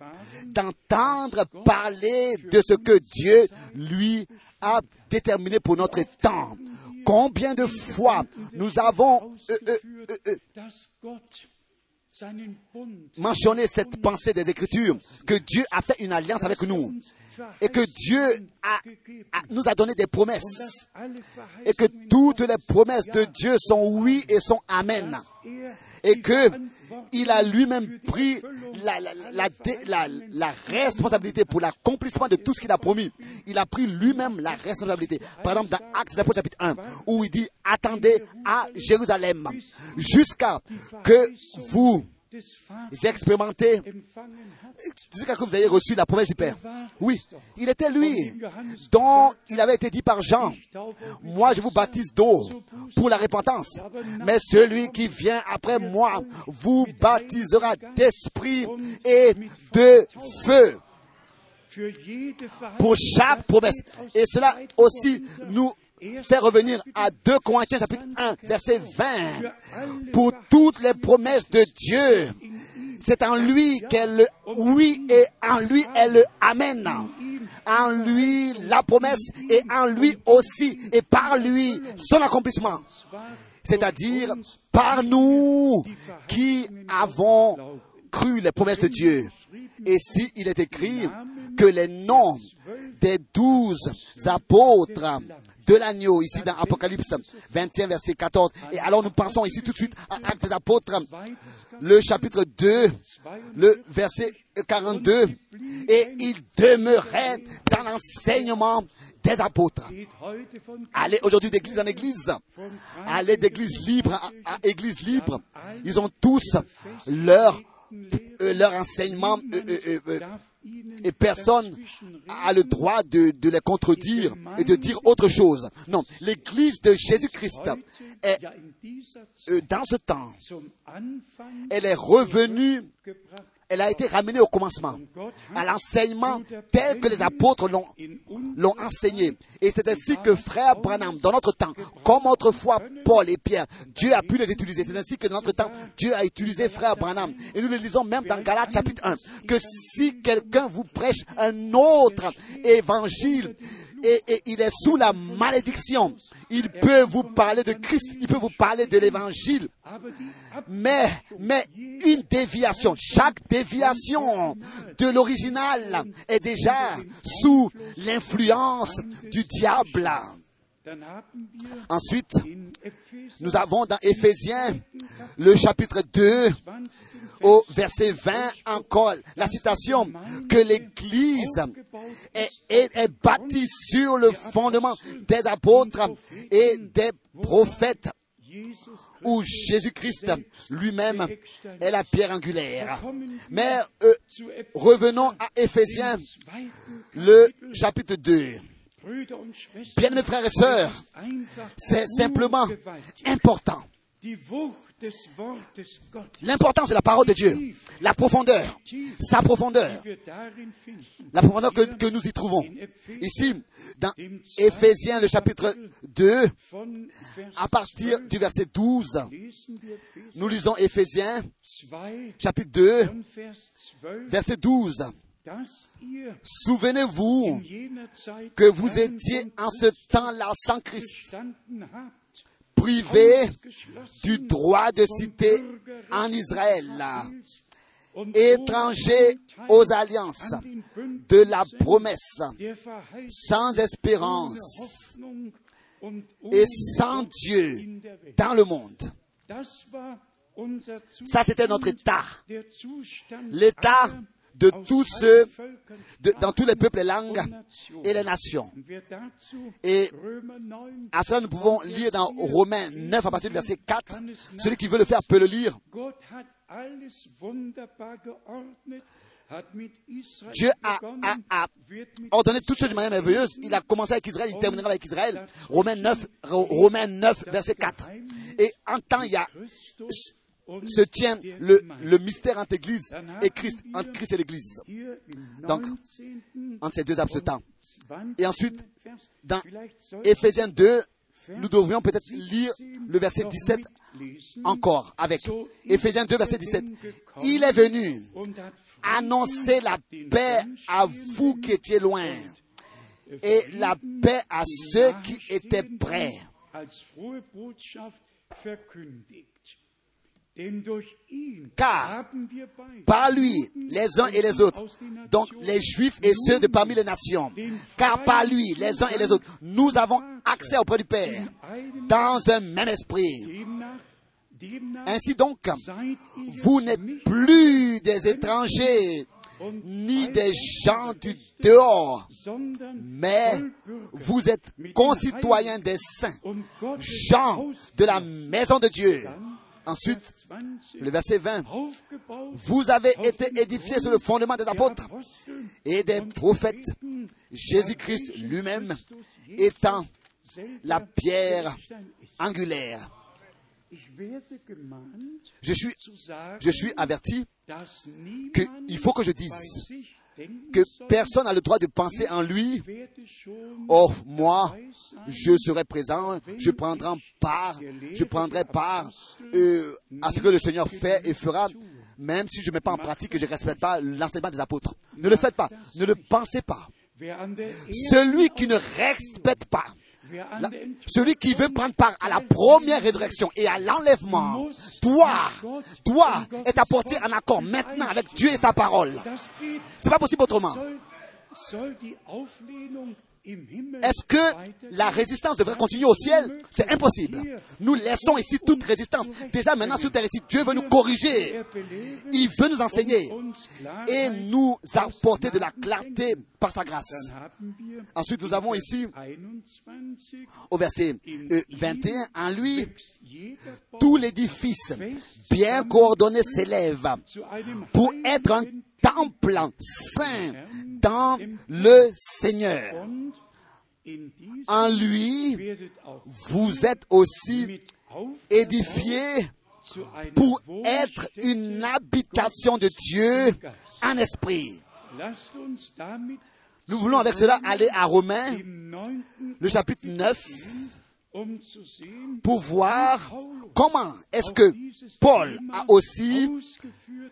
d'entendre parler de ce que Dieu lui a déterminé pour notre temps. Combien de fois nous avons euh, euh, euh, mentionné cette pensée des Écritures, que Dieu a fait une alliance avec nous et que Dieu nous a donné des promesses et que toutes les promesses de Dieu sont oui et sont amen. et que il a lui-même pris la, responsabilité pour l'accomplissement de tout ce qu'il a promis. Il a pris lui-même la responsabilité. Par exemple, dans Actes chapitre 1, où il dit, attendez à Jérusalem jusqu'à que vous hat. jusqu'à que vous ayez reçu la promesse du Père. Oui, il était lui dont il avait été dit par Jean, moi je vous baptise d'eau pour la repentance, mais celui qui vient après moi vous baptisera d'esprit et de feu pour chaque promesse. Et cela aussi nous fait revenir à 2 Corinthiens chapitre 1 verset 20. Pour toutes les promesses de Dieu, c'est en lui qu'elle le oui et en lui elle le amène. En lui la promesse et en lui aussi et par lui son accomplissement. C'est-à-dire par nous qui avons cru les promesses de Dieu. Et si il est écrit que les noms des douze apôtres de l'agneau, ici dans Apocalypse 21, verset 14, et alors nous pensons ici tout de suite à Actes des apôtres, le chapitre 2, le verset 42, et il demeurait dans l'enseignement des apôtres. Aller aujourd'hui d'église en église, aller d'église libre à, à église libre, ils ont tous leur, euh, leur enseignement euh, euh, et personne a le droit de, de les contredire et de dire autre chose. Non, l'église de Jésus-Christ est euh, dans ce temps, elle est revenue. Elle a été ramenée au commencement, à l'enseignement tel que les apôtres l'ont enseigné. Et c'est ainsi que frère Branham, dans notre temps, comme autrefois Paul et Pierre, Dieu a pu les utiliser. C'est ainsi que dans notre temps, Dieu a utilisé frère Branham. Et nous le lisons même dans Galates chapitre 1, que si quelqu'un vous prêche un autre évangile, et, il est sous la malédiction, il peut vous parler de Christ, il peut vous parler de l'évangile, mais une déviation, chaque déviation de l'original est déjà sous l'influence du diable. Ensuite, nous avons dans Éphésiens le chapitre 2 au verset 20 encore la citation que l'Église est, bâtie sur le fondement des apôtres et des prophètes où Jésus-Christ lui-même est la pierre angulaire. Mais euh, revenons à Éphésiens, le chapitre 2. Bien mes frères et sœurs, c'est simplement important. L'importance de la parole de Dieu, la profondeur, sa profondeur, la profondeur que, que nous y trouvons. Ici, dans Éphésiens, le chapitre 2, Von Vers à partir du verset 12, lesen wir Epheser nous lisons Éphésiens, 2 chapitre 2, von Vers 12, verset 12. Souvenez-vous que vous étiez en ce temps-là sans Christ, ausgeschlossen du droit de cité en Israël, ohne aux alliances de la promesse, sans espérance et sans Dieu dans le monde. Ça, c'était notre état. L'état de tous ceux, dans tous les peuples et langues et les nations. Et Römer 9 à cela, nous pouvons lire dans Romains 9 à partir du verset 4. Celui qui veut le faire peut le lire. Dieu a, ordonné toutes choses de manière merveilleuse. Il a commencé avec Israël, il terminera avec Israël. Romains 9, Ro- Romains 9 verset 4. Et en temps, il y a, se tient le, mystère entre Église et Christ, entre Christ et l'Église, Donc, 19. entre ces deux laps de temps. 20. Et ensuite, dans Éphésiens 2, nous devrions peut-être lire le verset 17 encore avec Éphésiens 2, verset 17. Il est venu annoncer la paix à vous qui étiez loin et la paix à ceux qui étaient près. Car Par lui, les uns et les autres, donc les juifs et ceux de parmi les nations. Car par lui, les uns et les autres, nous avons accès auprès du Père dans un même esprit. Ainsi donc, vous n'êtes plus des étrangers ni des gens du dehors, mais vous êtes concitoyens des saints, gens de la maison de Dieu. Ensuite, Vers 20, le verset 20. aufgebaut Vous avez été édifiés sur le fondement des apôtres et des prophètes, Jésus-Christ lui-même étant la pierre angulaire. Je suis, je suis averti dass niemand que il faut que je dise que personne n'a le droit de penser en lui, oh, moi, je serai présent, je prendrai part, je prendrai part euh, à ce que le Seigneur fait et fera, même si je ne mets pas en pratique et je ne respecte pas l'enseignement des apôtres. Ne le faites pas, ne le pensez pas. Celui qui ne respecte pas celui qui veut prendre part à la première résurrection et à l'enlèvement doit, doit être apporté en accord maintenant avec Dieu et sa parole. C'est pas possible autrement. Est-ce que la résistance devrait continuer au ciel? C'est impossible. Nous laissons ici toute résistance. Déjà maintenant sur terre ici, Dieu veut nous corriger. er Il veut nous enseigner et nous apporter de la clarté par sa grâce. Ensuite, nous avons ici 21 au verset euh, 21, en lui, tout l'édifice bien coordonné s'élève pour être un temple saint dans le Seigneur. En lui, vous êtes aussi édifiés pour être une habitation de Dieu en esprit. Nous voulons avec cela aller à Romains, le chapitre 9, um zu sehen, pour voir comment est-ce que Paul a aussi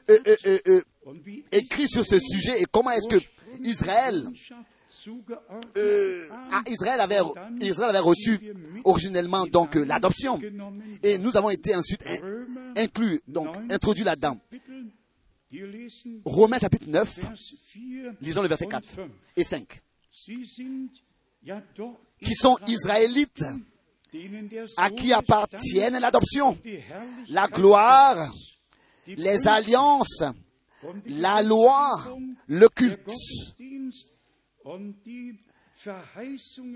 euh, euh, euh, écrit sur ce sujet et comment est-ce que Israël, avait, reçu originellement donc l'adoption et nous avons été ensuite inclus, donc introduits là-dedans. Romains chapitre 9, Vers 4 lisons le verset und 4 5. et 5, Sie sind ja doch qui sont israélites à qui appartiennent l'adoption, la gloire, les alliances, la loi, le culte,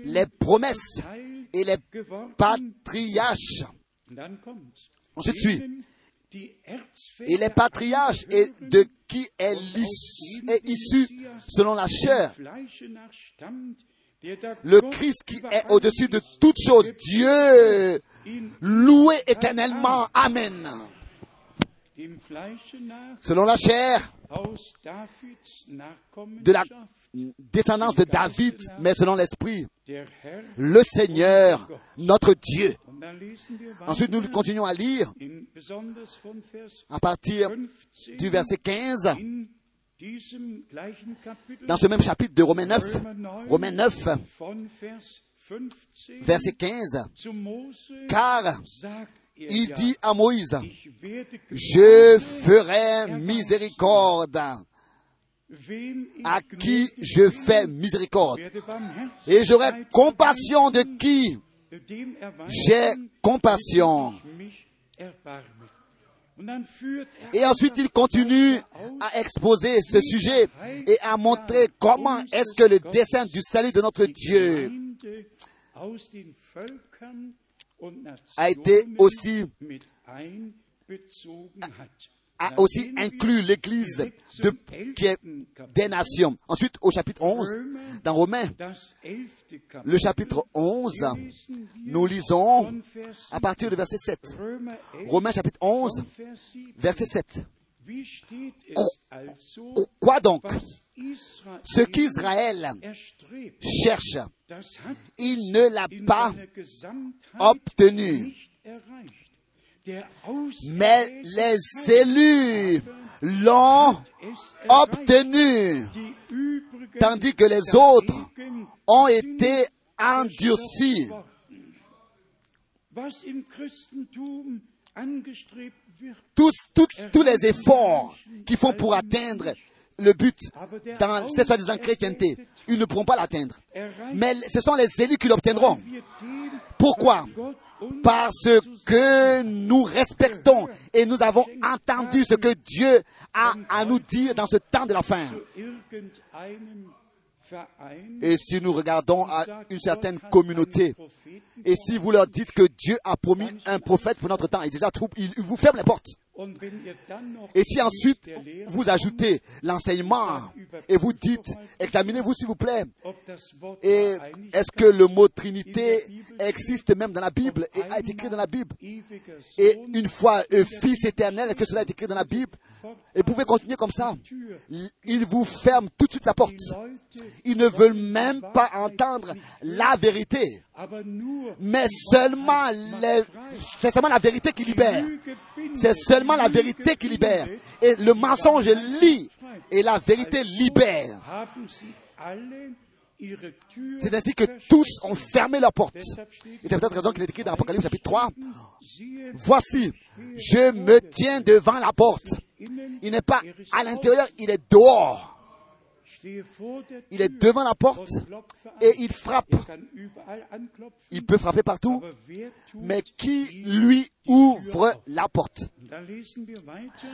les promesses et les patriarches. Ensuite suit. Et les patriarches et de qui est est issu selon la chair, le Christ qui est au-dessus de toutes choses, Dieu, loué éternellement. Amen. Selon la chair, de la descendance de David, mais selon l'Esprit, le Seigneur, notre Dieu. Ensuite, nous continuons à lire à partir 15 du verset 15, in diesem gleichen Kapitel dans ce même chapitre de Romains 9, Römer 9, Romains 9, von Vers 15 verset 15, zu Mose car il dit à Moïse, je ferai miséricorde à qui je fais miséricorde. Et j'aurai compassion de qui erweisen, j'ai compassion. er Et ensuite, il continue à exposer ce sujet et à montrer comment est-ce que le dessein du salut de notre Dieu a été aussi. A aussi inclus l'Église qui est des nations. Ensuite, au chapitre 11, dans Romains, le chapitre 11, lesen wir nous lisons à partir du verset 7. 7. Römer 11 Romains chapitre 11, von Vers 7. verset 7. Wie steht es Qu- also, Quoi donc? Ce qu'Israël cherche, il ne l'a pas obtenu. Mais les élus l'ont obtenu, tandis que les autres ont été endurcis. Tous, tous, les efforts qu'ils font pour atteindre le but dans cette soi-disant chrétienté, ils ne pourront pas l'atteindre. Mais ce sont les élus qui l'obtiendront. Pourquoi? Parce que nous respectons et nous avons entendu ce que Dieu a à nous dire dans ce temps de la fin. Et si nous regardons à une certaine communauté, et si vous leur dites que Dieu a promis un prophète pour notre temps, et déjà il vous ferme les portes. Et si ensuite vous ajoutez l'enseignement et vous dites, examinez-vous s'il vous plaît, et est-ce que le mot Trinité existe même dans la Bible et a été écrit dans la Bible? Et une fois euh, Fils éternel, est-ce que cela est écrit dans la Bible? Et vous pouvez continuer comme ça. Ils vous ferment tout de suite la porte. Ils ne veulent même pas entendre la vérité. Mais seulement les- c'est seulement la vérité qui libère. C'est seulement la vérité qui libère. Et le mensonge lie. Et la vérité libère. C'est ainsi que tous ont fermé leurs portes. Et c'est peut-être raison qu'il est écrit dans Apocalypse chapitre 3. siehe Voici, je me tiens devant la porte. Il n'est pas à l'intérieur, il est dehors. Il est devant la porte et il frappe. Il peut frapper partout, mais qui lui ouvre la porte?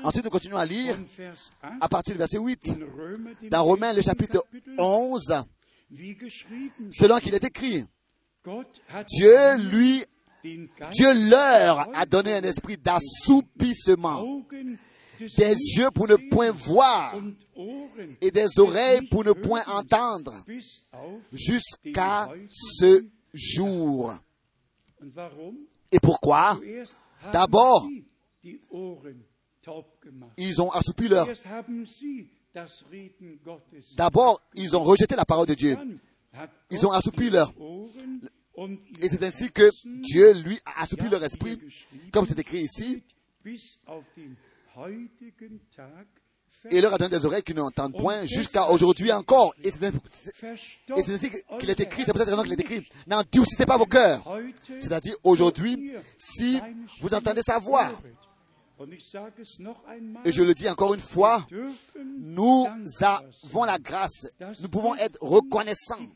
Ensuite, nous continuons à lire von Vers 8 à partir du verset 8. in Römer, dem Dans Romains, le chapitre Kapitel, 11, wie geschrieben selon qu'il est écrit, Dieu Dieu leur a donné un esprit d'assoupissement, des yeux pour ne point voir et des oreilles pour ne point entendre jusqu'à ce jour. Et pourquoi? D'abord, ils ont assoupi leur. D'abord, ils ont rejeté la parole de Dieu. Ils ont assoupi leur. Et c'est ainsi que Dieu, lui, a assoupi leur esprit, comme c'est écrit ici, et leur a donné des oreilles qui n'entendent point jusqu'à aujourd'hui encore. Et c'est ainsi qu'il est écrit, c'est pour cette raison qu'il est écrit, n'endurcissez pas vos cœurs. C'est-à-dire, aujourd'hui, si vous entendez sa voix, et je le dis encore une fois, nous avons la grâce, nous pouvons être reconnaissants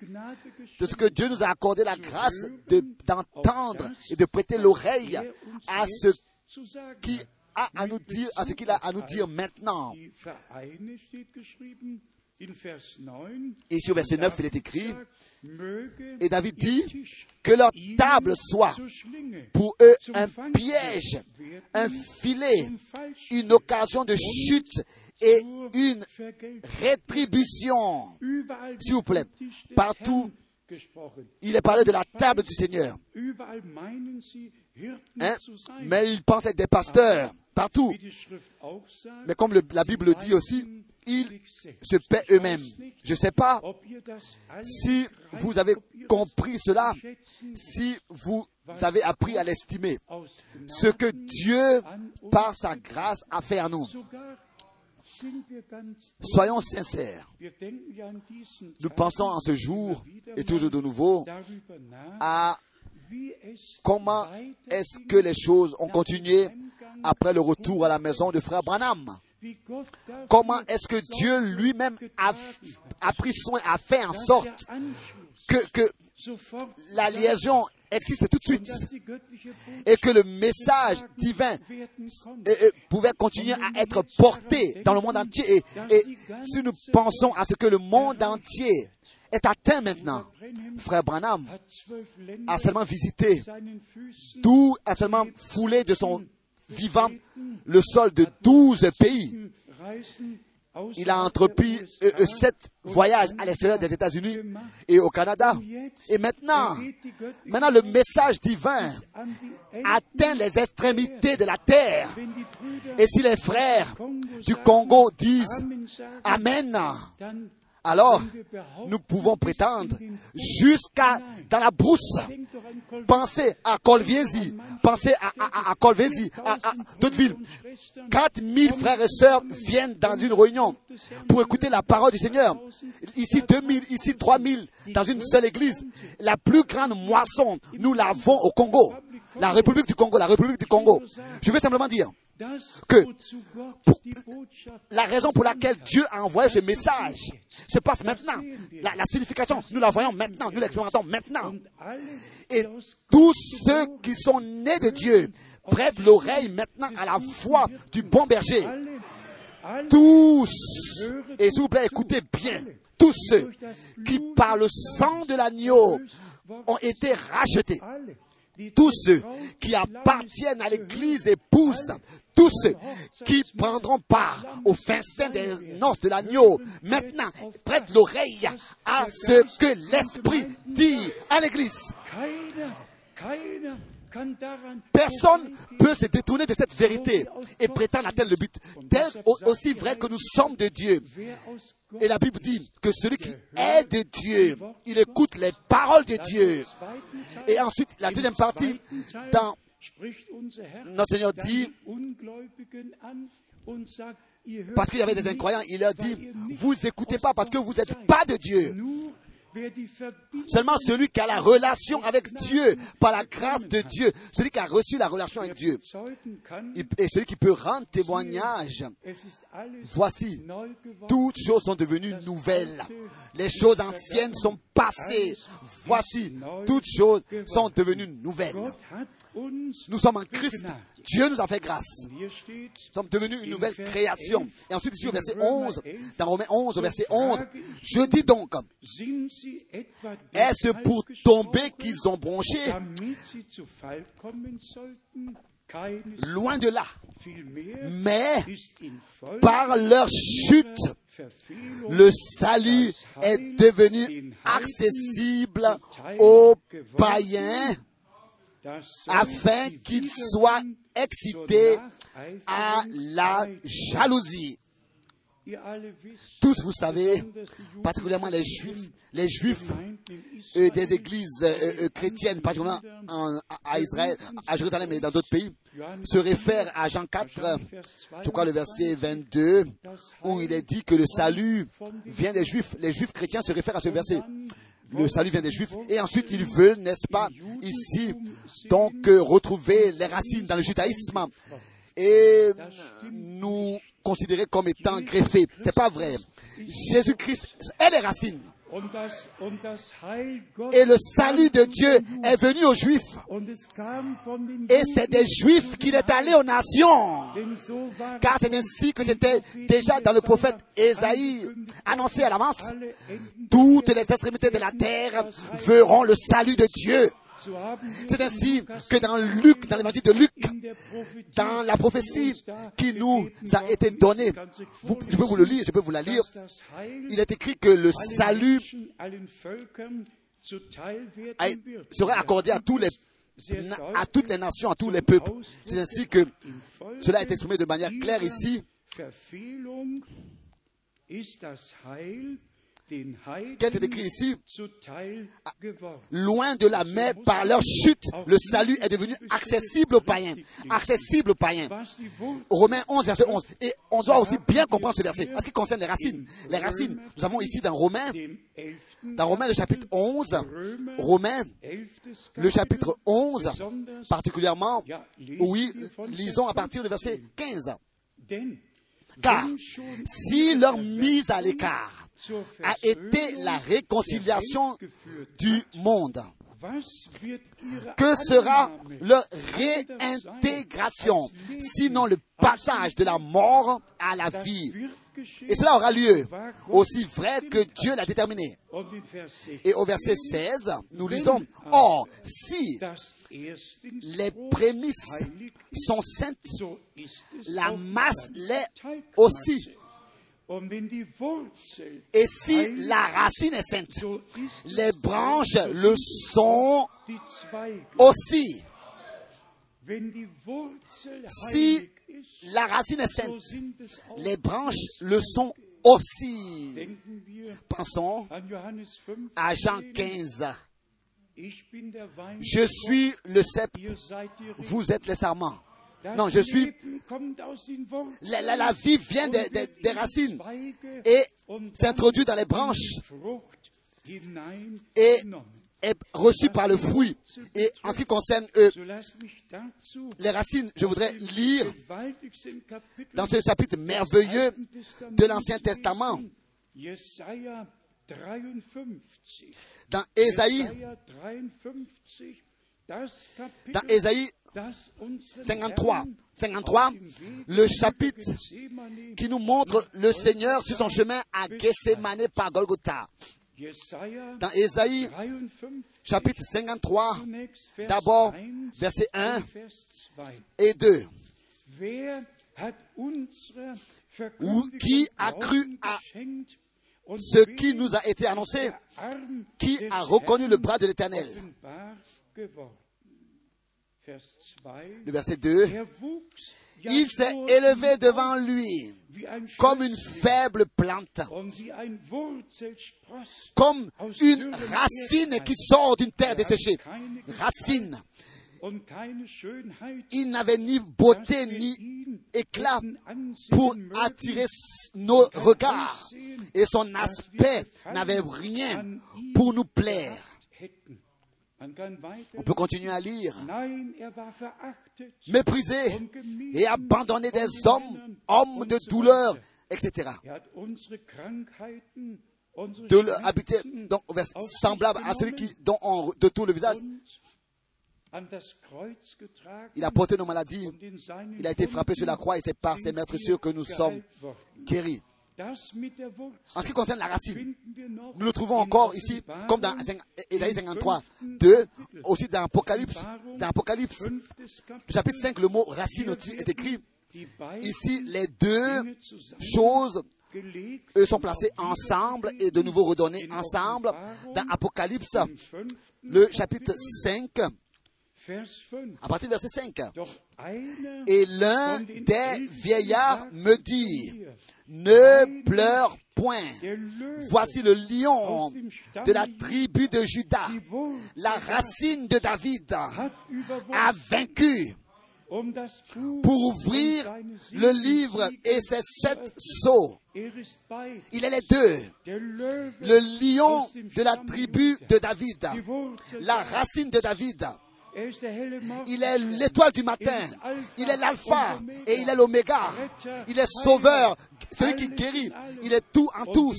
de ce que Dieu nous a accordé la grâce de- d'entendre et de prêter l'oreille à ce qui à nous dire, à ce qu'il a à nous dire maintenant. Die Vereine steht geschrieben in Vers 9. Ici au verset 9, il est écrit, et David dit, que leur table soit pour eux un piège, un filet, une occasion de chute et une rétribution. S'il vous plaît, partout. Il est parlé de la table du Seigneur. Hein? Mais ils pensent être des pasteurs partout. Mais comme le- la Bible le dit aussi, ils se paient eux-mêmes. Je ne sais pas si vous avez compris cela, si vous avez appris à l'estimer. Ce que Dieu, par sa grâce, a fait à nous. Soyons sincères. Nous pensons en ce jour, et toujours de nouveau, à comment est-ce que les choses ont continué après le retour à la maison de frère Branham? Comment est-ce que Dieu lui-même a, pris soin, a fait en sorte que, la liaison existe tout de suite et que le message divin euh, euh, pouvait continuer à être porté dans le monde entier? Et si nous pensons à ce que le monde entier est atteint maintenant, frère Branham a seulement visité, tout a seulement foulé de son vivant le sol de douze pays. Il a entrepris euh, euh, sept voyages à l'extérieur des États-Unis et au Canada. Et maintenant, maintenant le message divin atteint les extrémités de la terre. Et si les frères du Congo disent Amen, alors nous pouvons prétendre jusqu'à dans la brousse. Pensez à Colviesi, pensez à, à, à Colviesi, à, à Douteville. 4000 frères et sœurs viennent dans une réunion pour écouter la parole du Seigneur. Ici 2000, ici 3000 dans une seule église. La plus grande moisson, nous l'avons au Congo. La République du Congo, la République du Congo. Je veux simplement dire que la raison pour laquelle Dieu a envoyé ce message se passe maintenant. La, la signification, nous la voyons maintenant, nous l'expérimentons maintenant. Et tous ceux qui sont nés de Dieu prêtent l'oreille maintenant à la voix du bon berger. Tous, et s'il vous plaît, écoutez bien, tous ceux qui par le sang de l'agneau ont été rachetés, tous ceux qui appartiennent à l'église épouse, tous ceux qui prendront part au festin des noces de l'agneau, maintenant prêtent l'oreille à ce que l'Esprit dit à l'église. Personne peut se détourner de cette vérité et prétendre atteindre le but. Tel au- aussi vrai que nous sommes de Dieu. Et la Bible dit que celui qui est de Dieu, il écoute les paroles de Dieu. Et ensuite, la deuxième partie, dans notre Seigneur dit, parce qu'il y avait des incroyants, il leur dit, vous écoutez pas parce que vous n'êtes pas de Dieu. Seulement celui qui a la relation avec Dieu, par la grâce de Dieu, celui qui a reçu la relation avec Dieu, et celui qui peut rendre témoignage. Voici, toutes choses sont devenues nouvelles. Les choses anciennes sont passées. Voici, toutes choses sont devenues nouvelles. Nous sommes en Christ. Dieu nous a fait grâce. Nous sommes devenus une nouvelle création. Et ensuite, ici au verset 11, dans Romains 11, au verset 11, je dis donc, est-ce pour tomber qu'ils ont bronché? Loin de là. Mais par leur chute, le salut est devenu accessible aux païens afin qu'ils soient excités à la jalousie. Tous, vous savez, particulièrement les juifs, les juifs euh, des églises euh, euh, chrétiennes, particulièrement en- à Israël, à Jérusalem et dans d'autres pays, se réfèrent à Jean 4, je crois le verset 22, où il est dit que le salut vient des juifs. Les juifs chrétiens se réfèrent à ce verset. Le salut vient des juifs. Et ensuite, il veut, n'est-ce pas, ici, donc, euh, retrouver les racines dans le judaïsme et nous considérer comme étant greffés. C'est pas vrai. Jésus-Christ est les racines. Et le salut de Dieu est venu aux Juifs. Et c'est des Juifs qu'il est allé aux nations. Car c'est ainsi que c'était déjà dans le prophète Ésaïe annoncé à l'avance. Toutes les extrémités de la terre verront le salut de Dieu. C'est ainsi que dans Luc, dans l'évangile de Luc, dans la prophétie qui nous a été donnée, je peux vous le lire, je peux vous la lire, il est écrit que le salut a- serait accordé à à toutes les nations, à tous les peuples. C'est ainsi que cela est exprimé de manière claire ici. Qu'est-ce écrit ici? Loin de la mer, par leur chute, le salut est devenu accessible aux païens. Accessible aux païens. Romains 11, verset 11. Et on doit aussi bien comprendre ce verset. En ce qui concerne les racines. Les racines, nous avons ici dans Romains, dans Romains le chapitre 11, Romains le chapitre 11, particulièrement, oui, lisons à partir du verset 15. Car si leur mise à l'écart a été la réconciliation du monde, que sera leur réintégration, sinon le passage de la mort à la vie Et cela aura lieu aussi vrai que Dieu l'a déterminé. Et au verset 16, nous lisons, Or, si les prémices sont saintes, la masse l'est aussi. Et si la racine est sainte, les branches le sont aussi. Si la racine est sainte, les branches le sont aussi. Pensons an Johannes 5. à Jean 15. Ich bin der Wein. Je suis le cep, vous êtes les sarments. Das Non, je suis. La, vie vient des, des- racines et s'introduit dans les branches et. Est reçu par le fruit. Et en ce qui concerne dazu les racines, je voudrais lire dans ce chapitre merveilleux de l'Ancien Testament, lesen. Jesaja 53. dans Ésaïe, Jesaja 53, das Kapitel, dans Ésaïe das unseren 53, Herrn 53, auf dem Weg le chapitre qui nous montre le Seigneur sur son chemin à Gethsemane par Golgotha. Dans Ésaïe, 53, chapitre 53, zunächst Vers d'abord 1 verset 1 und Vers 2. et 2. Wer hat unsere Ou qui a cru à Ce qui nous a été annoncé, qui a reconnu le bras de l'Éternel? offenbar geworden. Vers 2. Le verset 2. Il s'est élevé devant lui comme une faible plante, comme une racine qui sort d'une terre desséchée. Racine. Il n'avait ni beauté ni éclat pour attirer nos regards. Et son aspect n'avait rien pour nous plaire. On peut continuer à lire. Er Méprisé et abandonné des hommes, hommes de douleur, etc. Er De Schmerzen donc, semblable à celui qui, dont on détourne le visage. Il a porté nos maladies. Il a été frappé sur la croix et c'est par ses meurtrissures que nous sommes guéris. En ce qui concerne la racine, nous le trouvons encore ici, comme dans Ésaïe im 53, fünften 2, Kapitel. aussi dans Apocalypse, dans Apocalypse, Kapitel. chapitre 5, le mot racine est écrit. Ici, les deux choses eux, sont placées ensemble et de nouveau redonnées ensemble dans Apocalypse, le chapitre 5, Vers 5. À partir du verset 5. Doch einer Et l'un des vieillards me dit, ne pleure point. Voici le lion de la tribu de Judas, la racine de David, a vaincu um pour ouvrir le livre et ses sept sceaux. Er Il est les deux, le lion de la tribu de David, la racine de David. Il est l'étoile du matin. Il est l'alpha et il est l'oméga. Il est sauveur, celui qui guérit. Il est tout en tous.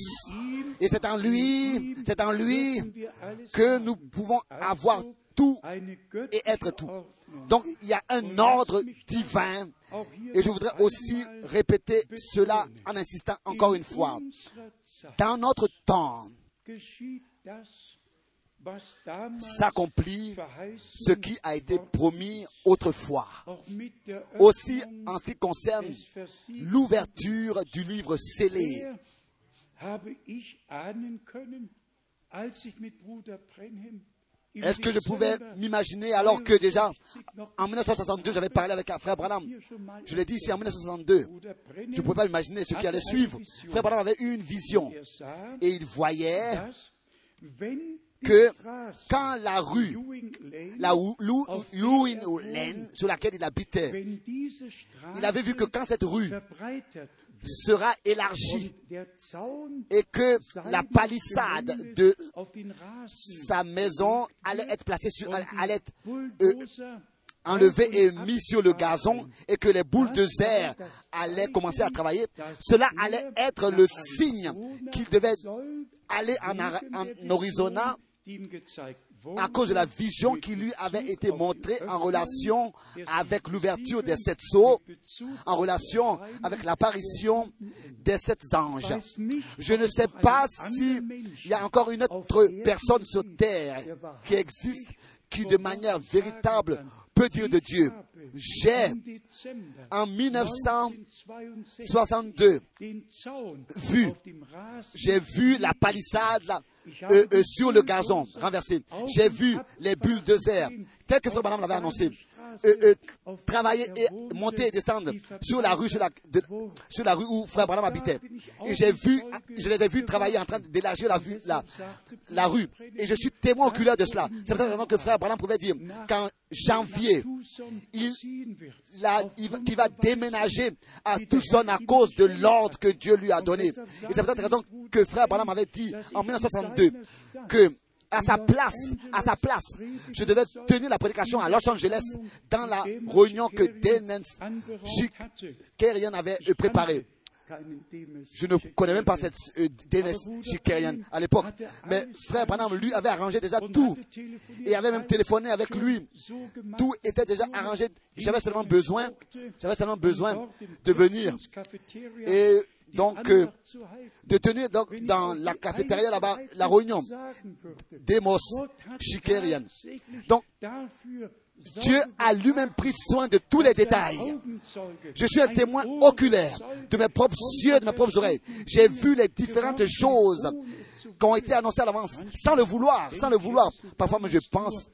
Et c'est en lui, c'est en lui que nous pouvons avoir tout et être tout. Donc il y a un ordre divin. Et je voudrais aussi répéter cela en insistant encore une fois. Dans notre temps, s'accomplit ce qui a été promis autrefois. Aussi en ce qui concerne l'ouverture du livre scellé. Est-ce que je pouvais m'imaginer alors que déjà en 1962 j'avais parlé avec un frère Branham Je l'ai dit ici en 1962. Je ne pouvais pas imaginer ce qui allait suivre. Frère Branham avait eu une vision et il voyait que quand la rue, la Lane sur laquelle il habitait, il avait vu que quand cette rue sera élargie et que la palissade de sa maison allait être placée sur, allait être euh, enlevée et mise sur le gazon et que les boules de serre allaient commencer à travailler, cela allait être le signe qu'il devait aller en, en Arizona à cause de la vision qui lui avait été montrée en relation avec l'ouverture des sept sceaux, en relation avec l'apparition des sept anges. Je ne sais pas s'il y a encore une autre personne sur terre qui existe qui de manière véritable peut dire de Dieu. J'ai, en 1962, vu, j'ai vu la palissade euh, euh, sur le gazon renversé. J'ai vu les bulles de serre, tel que Frère Branham l'avait annoncé. Euh, euh, travailler et monter et descendre sur la rue, sur la, de- sur la rue où Frère Branham habitait. Et j'ai vu, je les ai vus travailler en train d'élargir la, la, la rue. Et je suis témoin oculaire de cela. C'est raison que Frère Branham pouvait dire qu'en janvier, il, la- il va- déménager à Tucson à cause de l'ordre que Dieu lui a donné. Et c'est pour cette raison que Frère Branham avait dit en 1962 que à sa place, à sa place, je devais tenir la prédication à Los Angeles dans la réunion que Dennis Shikerian avait euh, préparée. Je ne connais même pas cette euh, Dennis Shikerian à l'époque. Mais frère Branham, lui, avait arrangé déjà tout. Et avait même téléphoné avec lui. Tout était déjà arrangé. J'avais seulement besoin, j'avais seulement besoin de venir. Et donc, euh, de tenir donc dans la cafétéria là-bas la réunion. Demos Shikerian. Donc, Dieu a lui-même pris soin de tous les détails. Je suis un témoin oculaire de mes propres yeux, de mes propres oreilles. J'ai vu les différentes choses qui ont été annoncées à l'avance, sans le vouloir, sans le vouloir. Parfois, je pense,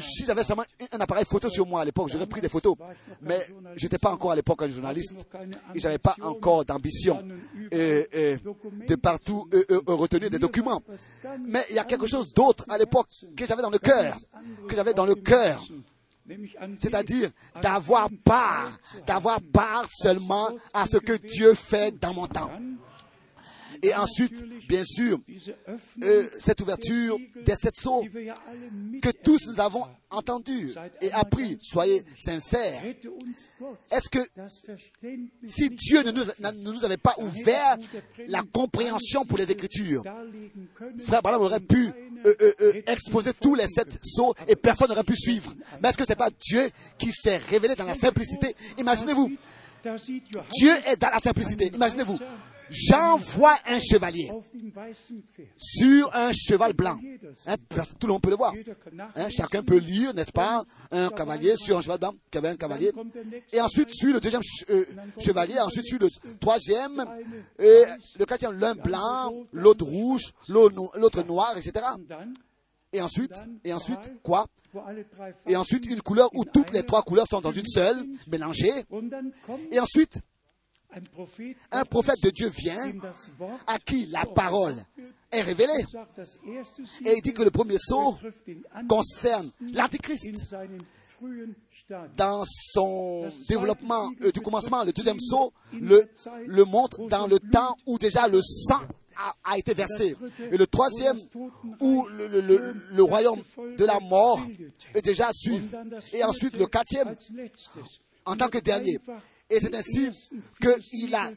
si j'avais seulement un appareil photo sur moi à l'époque, j'aurais pris des photos. Mais je n'étais pas encore à l'époque un journaliste et j'avais pas encore d'ambition euh, euh, de partout euh, euh, euh, retenir des documents. Mais il y a quelque chose d'autre à l'époque que j'avais dans le cœur, que j'avais dans le cœur c'est-à-dire d'avoir part, d'avoir part seulement à ce que Dieu fait dans mon temps. Et ensuite, bien sûr, euh, cette ouverture des sept sceaux que tous nous avons entendu et appris. Soyez sincères. Est-ce que si Dieu ne nous, avait pas ouvert la compréhension pour les Écritures, Frère Branham aurait pu euh, euh, exposer tous les sept sceaux et personne n'aurait pu suivre. Mais est-ce que ce n'est pas Dieu qui s'est révélé dans la simplicité? Imaginez-vous, Dieu est dans la simplicité. Imaginez-vous, j'envoie un chevalier sur un cheval blanc. Hein, tout le monde peut le voir. Hein, chacun peut lire, n'est-ce pas Un cavalier sur un cheval blanc, qui avait un cavalier. Et ensuite suit le deuxième euh, chevalier, ensuite suit le troisième, et le quatrième, l'un blanc, l'autre rouge, l'autre noir, etc. Et ensuite, et ensuite, quoi? Et ensuite, une couleur où toutes les trois couleurs sont dans une seule, mélangées. Et ensuite, un prophète de Dieu vient à qui la parole est révélée. Et il dit que le premier saut concerne l'Antichrist dans son développement euh, du commencement. Le deuxième saut le, le montre dans le temps où déjà le sang a, a été versé. Et le troisième où le, le- le- le royaume de la mort est déjà suivi. Et ensuite le quatrième en tant que dernier. Et c'est ainsi qu'il a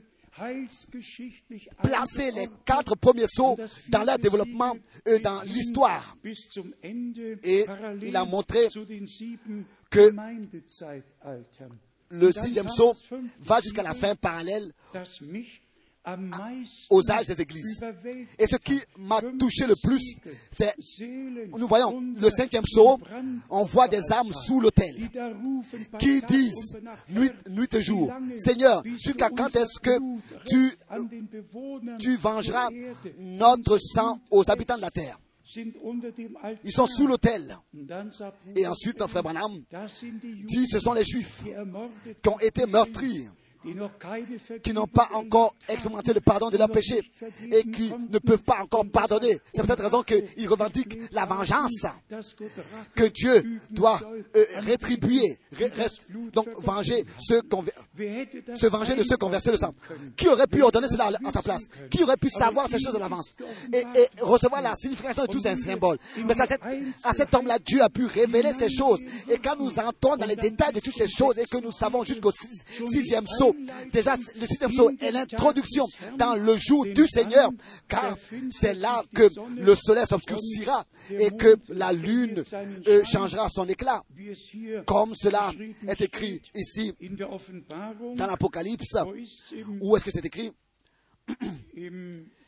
placé les quatre premiers sauts dans leur développement et dans l'histoire. Et il a montré que le sixième saut va jusqu'à la fin parallèle aux âges des églises. Et ce qui m'a touché le plus, c'est, nous voyons, le cinquième saut, on voit des âmes sous l'autel qui disent nuit, nuit et jour, Seigneur, jusqu'à quand est-ce que tu, tu vengeras notre sang aux habitants de la terre? Ils sont sous l'autel. Et ensuite, notre frère Branham dit, ce sont les Juifs qui ont été meurtris qui n'ont pas encore expérimenté le pardon de leurs péchés et qui ne peuvent pas encore pardonner. C'est pour cette raison qu'ils revendiquent la vengeance que Dieu doit euh, rétribuer, ré- rest- donc venger ceux qui ont- se venger de ceux qui ont versé le sang. Qui aurait pu ordonner cela à sa place? Qui aurait pu savoir ces choses à l'avance? et, et recevoir la signification de tous ces symboles Mais à cet, à cet homme-là, Dieu a pu révéler ces choses. Et quand nous entrons dans les détails de toutes ces choses et que nous savons jusqu'au six- sixième saut, déjà le sixième saut est l'introduction dans le jour du Seigneur, car c'est là que le soleil s'obscurcira et que la lune euh, changera son éclat, comme cela est écrit ici dans l'Apocalypse. Où est-ce que c'est écrit?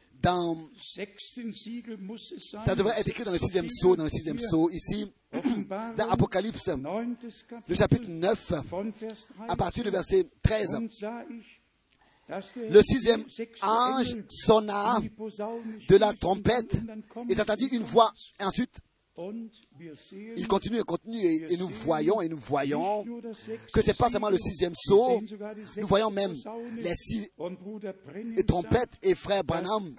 ça devrait être écrit dans le sixième saut, dans le sixième saut, ici, dans Apocalypse, le chapitre 9, à partir du verset 13. Le sixième ange sonna de la trompette et j'entendis une voix, ensuite Il continue et continue et, nous voyons et nous voyons que c'est pas seulement le sixième saut, nous voyons même les six trompettes et frère Branham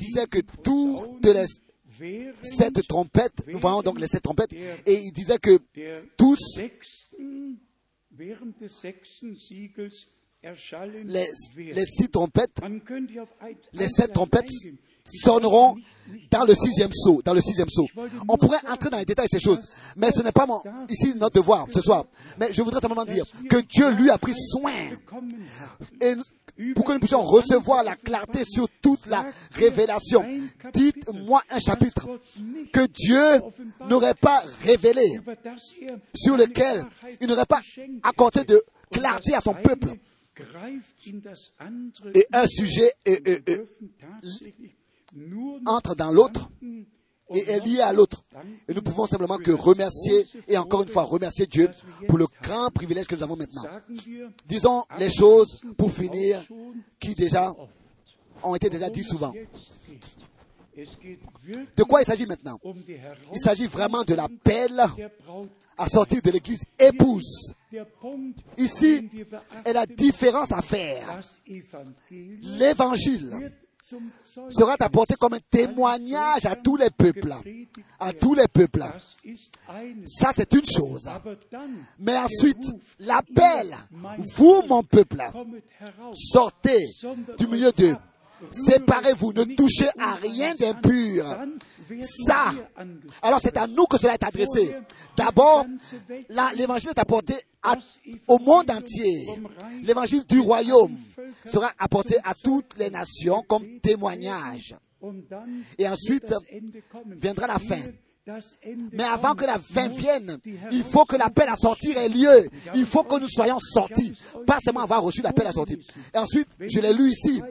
disait que toutes les sept trompettes, nous voyons donc les sept trompettes, et il disait que tous les, les six trompettes, les sept trompettes sonneront dans le sixième saut, dans le sixième saut. On pourrait entrer dans les détails de ces choses, mais ce n'est pas mon, ici notre devoir ce soir. Mais je voudrais simplement dire que Dieu lui a pris soin et pour que nous puissions recevoir la clarté sur toute la révélation. Dites-moi un chapitre que Dieu n'aurait pas révélé, sur lequel il n'aurait pas accordé de clarté à son peuple. Et un sujet euh, euh, euh, entre dans l'autre et est lié à l'autre. Et nous pouvons simplement que remercier et encore une fois remercier Dieu pour le grand privilège que nous avons maintenant. Disons les choses pour finir qui déjà ont été déjà dites souvent. De quoi il s'agit maintenant? Il s'agit vraiment de l'appel à sortir de l'église épouse. Ici est la différence à faire. L'évangile sera apporté comme un témoignage à tous les peuples. À tous les peuples. Ça, c'est une chose. Mais ensuite, l'appel, vous, mon peuple, sortez du milieu d'eux. Séparez-vous, ne touchez à rien d'impur. Ça, alors c'est à nous que cela est adressé. D'abord, l'évangile est apporté à- au monde entier. L'évangile du royaume sera apporté à toutes les nations comme témoignage. Et ensuite viendra la fin. Mais avant que la fin vienne, il faut que l'appel à sortir ait lieu. Il faut que nous soyons sortis. Pas seulement avoir reçu l'appel à sortir. Et ensuite, je l'ai lu ici.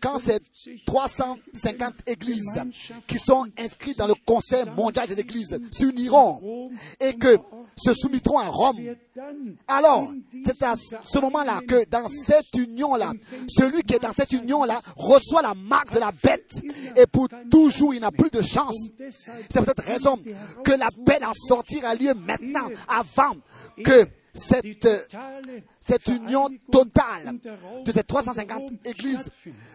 Quand ces 350 églises qui sont inscrites dans le Conseil mondial des églises s'uniront et que se soumettront à Rome, alors, c'est à ce moment-là que dans cette union-là, celui qui est dans cette union-là reçoit la marque de la bête et pour toujours il n'a plus de chance. C'est pour cette raison que l'appel à sortir a lieu maintenant, avant que cette, union totale de ces 350 églises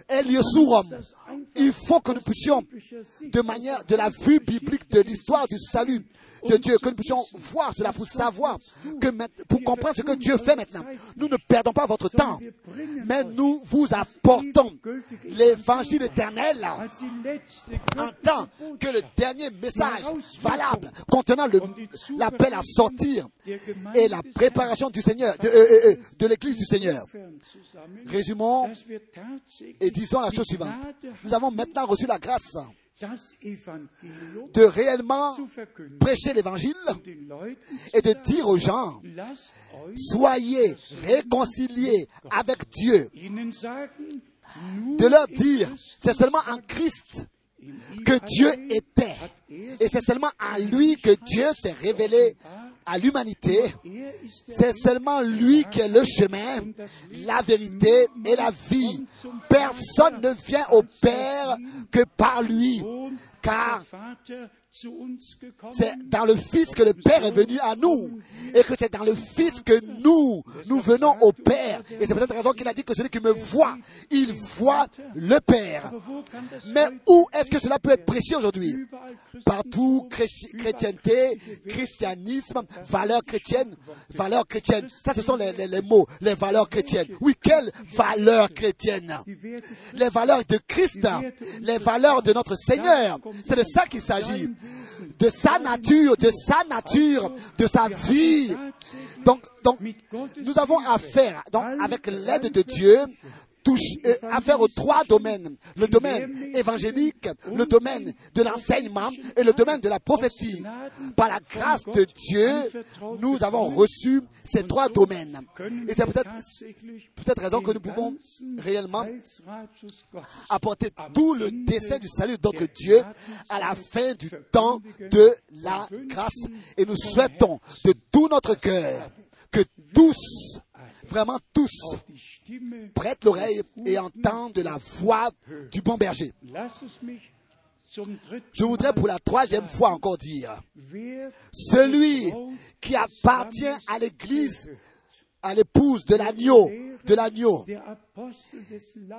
ait lieu sous Rome. Il faut que nous puissions, de manière de la vue biblique de l'histoire du salut de Dieu, que nous puissions voir cela pour savoir, que, pour comprendre ce que Dieu fait maintenant. Nous ne perdons pas votre temps, mais nous vous apportons l'évangile éternel. En tant que le dernier message valable contenant l'appel à sortir et la préparation du Seigneur, de, euh, euh, de l'église du Seigneur. Résumons et disons la chose suivante. Nous avons maintenant reçu la grâce de réellement prêcher l'évangile et de dire aux gens, soyez réconciliés avec Dieu. De leur dire, c'est seulement en Christ que Dieu était. Et c'est seulement à lui que Dieu s'est révélé à l'humanité. C'est seulement lui qui est le chemin, la vérité et la vie. Personne ne vient au Père que par lui. Car c'est dans le Fils que le Père est venu à nous. Et que c'est dans le Fils que nous, nous venons au Père. Et c'est pour cette raison qu'il a dit que celui qui me voit, il voit le Père. Mais où est-ce que cela peut être prêché aujourd'hui? Partout, chréti- chrétienté, christianisme, valeurs chrétiennes, valeurs chrétiennes. Ça, ce sont les, les- les mots, les valeurs chrétiennes. Oui, quelles valeurs chrétiennes? Les valeurs de Christ, les valeurs de notre Seigneur. C'est de ça qu'il s'agit. De sa nature, de sa nature, de sa vie. Donc, donc nous avons affaire, donc, avec l'aide de Dieu, touche, euh, affaire aux trois domaines. Le domaine évangélique, le domaine de l'enseignement et le domaine de la prophétie. Par la grâce de Dieu, nous avons reçu ces trois domaines. Et c'est peut-être cette raison que nous pouvons réellement apporter tout le dessein du salut de notre Dieu à la fin du temps de la grâce. Et nous souhaitons de tout notre cœur que tous, vraiment tous, prêtent l'oreille et entendent la voix du bon berger. Je voudrais pour la troisième fois encore dire, celui qui appartient à l'église, à l'épouse de l'agneau, de l'agneau,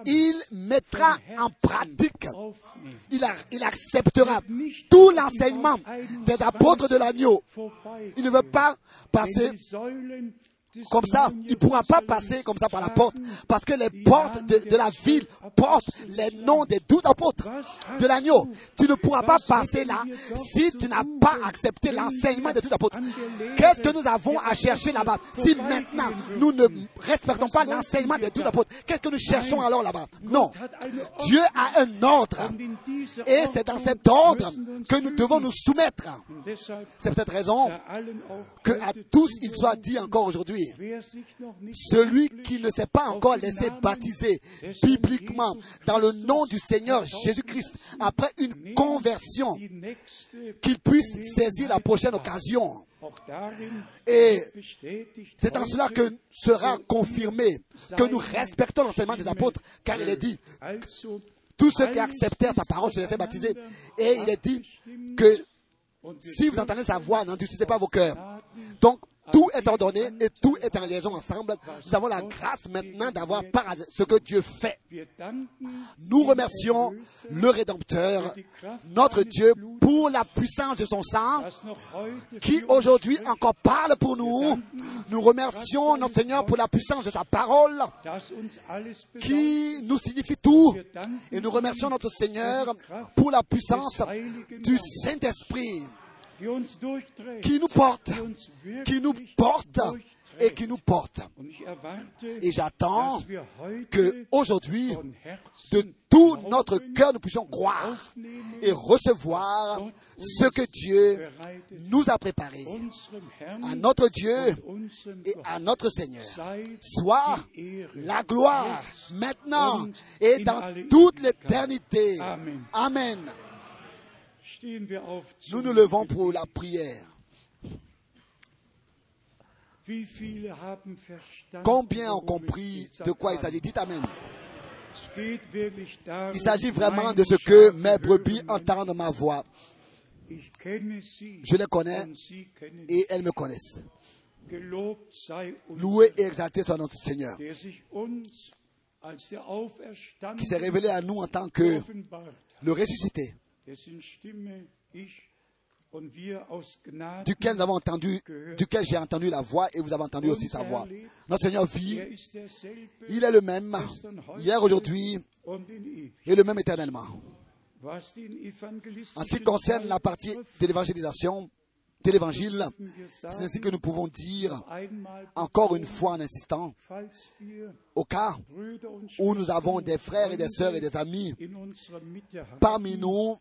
il mettra en pratique, il, il acceptera tout l'enseignement des apôtres de l'agneau. Il ne veut pas passer comme ça. Il ne pourra pas passer comme ça par la porte. Parce que les portes de, de la ville portent les noms des douze apôtres de l'agneau. Tu ne pourras pas passer là si tu n'as pas accepté l'enseignement des douze apôtres. Qu'est-ce que nous avons à chercher là-bas Si maintenant nous ne respectons pas l'enseignement des douze apôtres, qu'est-ce que nous cherchons alors là-bas Non. Dieu a un ordre. Et c'est dans cet ordre que nous devons nous soumettre. C'est peut-être raison da allen auch que à tous il soit dit encore aujourd'hui, celui qui ne s'est pas encore laissé baptiser bibliquement dans le nom du Seigneur Jésus-Christ après une conversion, qu'il puisse saisir la prochaine occasion. Et c'est en cela que sera confirmé que nous respectons l'enseignement des apôtres, car il est dit, tous ceux qui acceptèrent sa parole se laissaient baptiser. Et il est dit que si vous entendez sa voix, n'endurcissez pas vos cœurs. Donc, tout est ordonné et tout est en liaison ensemble. Nous avons la grâce maintenant d'avoir par ce que Dieu fait. Nous remercions le Rédempteur, notre Dieu, pour la puissance de son sang, qui aujourd'hui encore parle pour nous. Nous remercions notre Seigneur pour la puissance de sa parole, qui nous signifie tout. Et nous remercions notre Seigneur pour la puissance du Saint-Esprit, qui nous porte, qui nous porte et qui nous porte. Et j'attends que aujourd'hui, de tout notre cœur, nous puissions croire et recevoir ce que Dieu nous a préparé. À notre Dieu et à notre Seigneur. sei Soit la gloire maintenant et dans toute l'éternité. Amen. Nous nous levons pour la prière. Combien ont compris de quoi il Sag s'agit? Dites Amen. Il s'agit vraiment de ce que mes brebis entendent ma voix. Je les connais et elles me connaissent. Loué et exalté soit notre Seigneur, qui s'est révélé à nous en tant que le ressuscité, duquel nous avons entendu, duquel j'ai entendu la voix et vous avez entendu aussi sa voix. Notre Seigneur vit, er il est le même hier, aujourd'hui et le même éternellement. En ce qui concerne la partie de l'évangélisation, de l'évangile, c'est ainsi que nous pouvons dire encore une fois en insistant, au cas où nous avons des frères et des sœurs et des amis parmi nous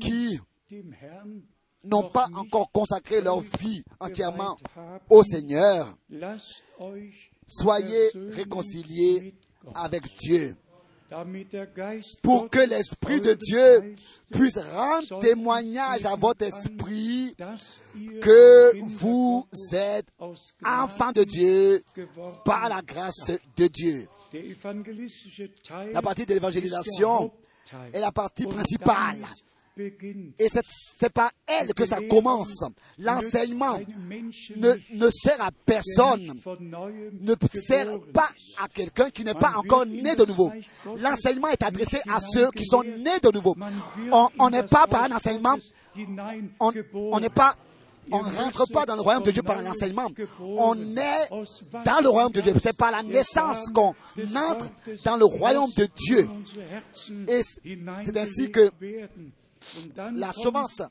qui n'ont pas encore consacré leur vie entièrement au Seigneur, soyez réconciliés avec Dieu pour que l'Esprit de Dieu puisse rendre témoignage à votre esprit que vous êtes Gnaden de Dieu par la grâce de Dieu. La partie de l'évangélisation. Est la partie principale. Et c'est- par elle que ça commence. L'enseignement ne, ne sert à personne, ne sert pas à quelqu'un qui n'est pas encore né de nouveau. L'enseignement est adressé à ceux qui sont nés de nouveau. On- n'est pas par un enseignement, on n'est pas, on ne rentre pas dans le royaume de Dieu par un enseignement. On est dans le royaume de Dieu. C'est par la naissance qu'on entre dans le royaume de Dieu. Et c'est ainsi que la semence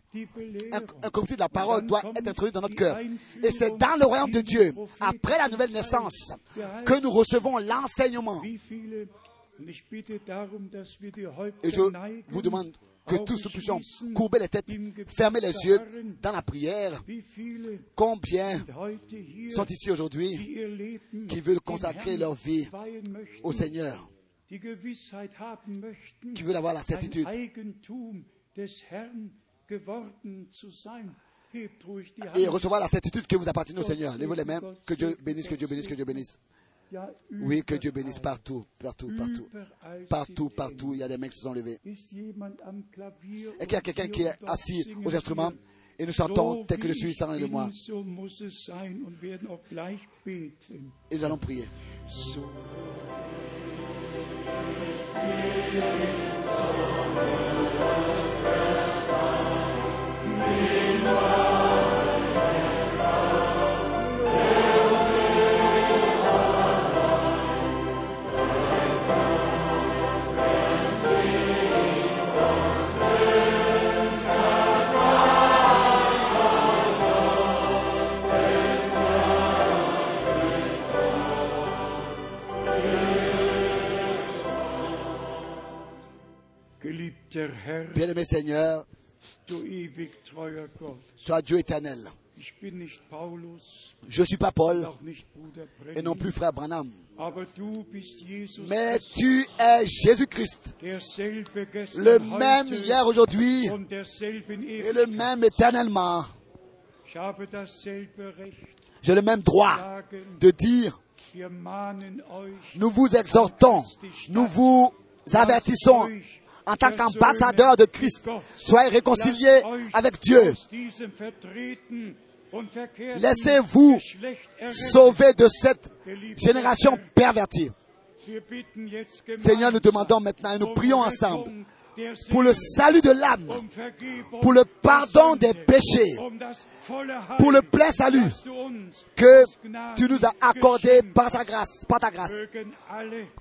un comité de la parole doit être introduite dans notre cœur. Et c'est dans le royaume de Dieu, après la nouvelle naissance, que nous recevons l'enseignement. Et je vous demande que tous nous puissions courber les têtes, fermer les yeux dans la prière. Combien sont ici aujourd'hui qui veulent consacrer leur vie au Seigneur, qui veulent avoir la certitude et recevoir la certitude que vous appartenez au Seigneur. Levez les mains, que Dieu bénisse, que Dieu bénisse, que Dieu bénisse. Oui, que Dieu bénisse partout, partout, partout. Partout, partout, il y a des mains qui se sont levées. Et qu'il y a quelqu'un qui est assis aux instruments et nous chantons So tel que je suis ich sans de moi. Et nous allons prier. So. Bien-aimé Seigneur, toi Dieu éternel. Je ne suis pas Paul et non plus frère Branham. Mais tu es Jésus-Christ, le même hier, aujourd'hui et le même éternellement. J'ai le même droit de dire, nous vous exhortons, nous vous avertissons en tant qu'ambassadeur de Christ. Soyez réconciliés avec Dieu. Laissez-vous. Sauver de cette génération pervertie. Seigneur, nous demandons maintenant et nous um prions Rettung ensemble pour le salut de l'âme, pour le pardon des péchés, pour le plein salut que tu nous as accordé par sa grâce, par ta grâce.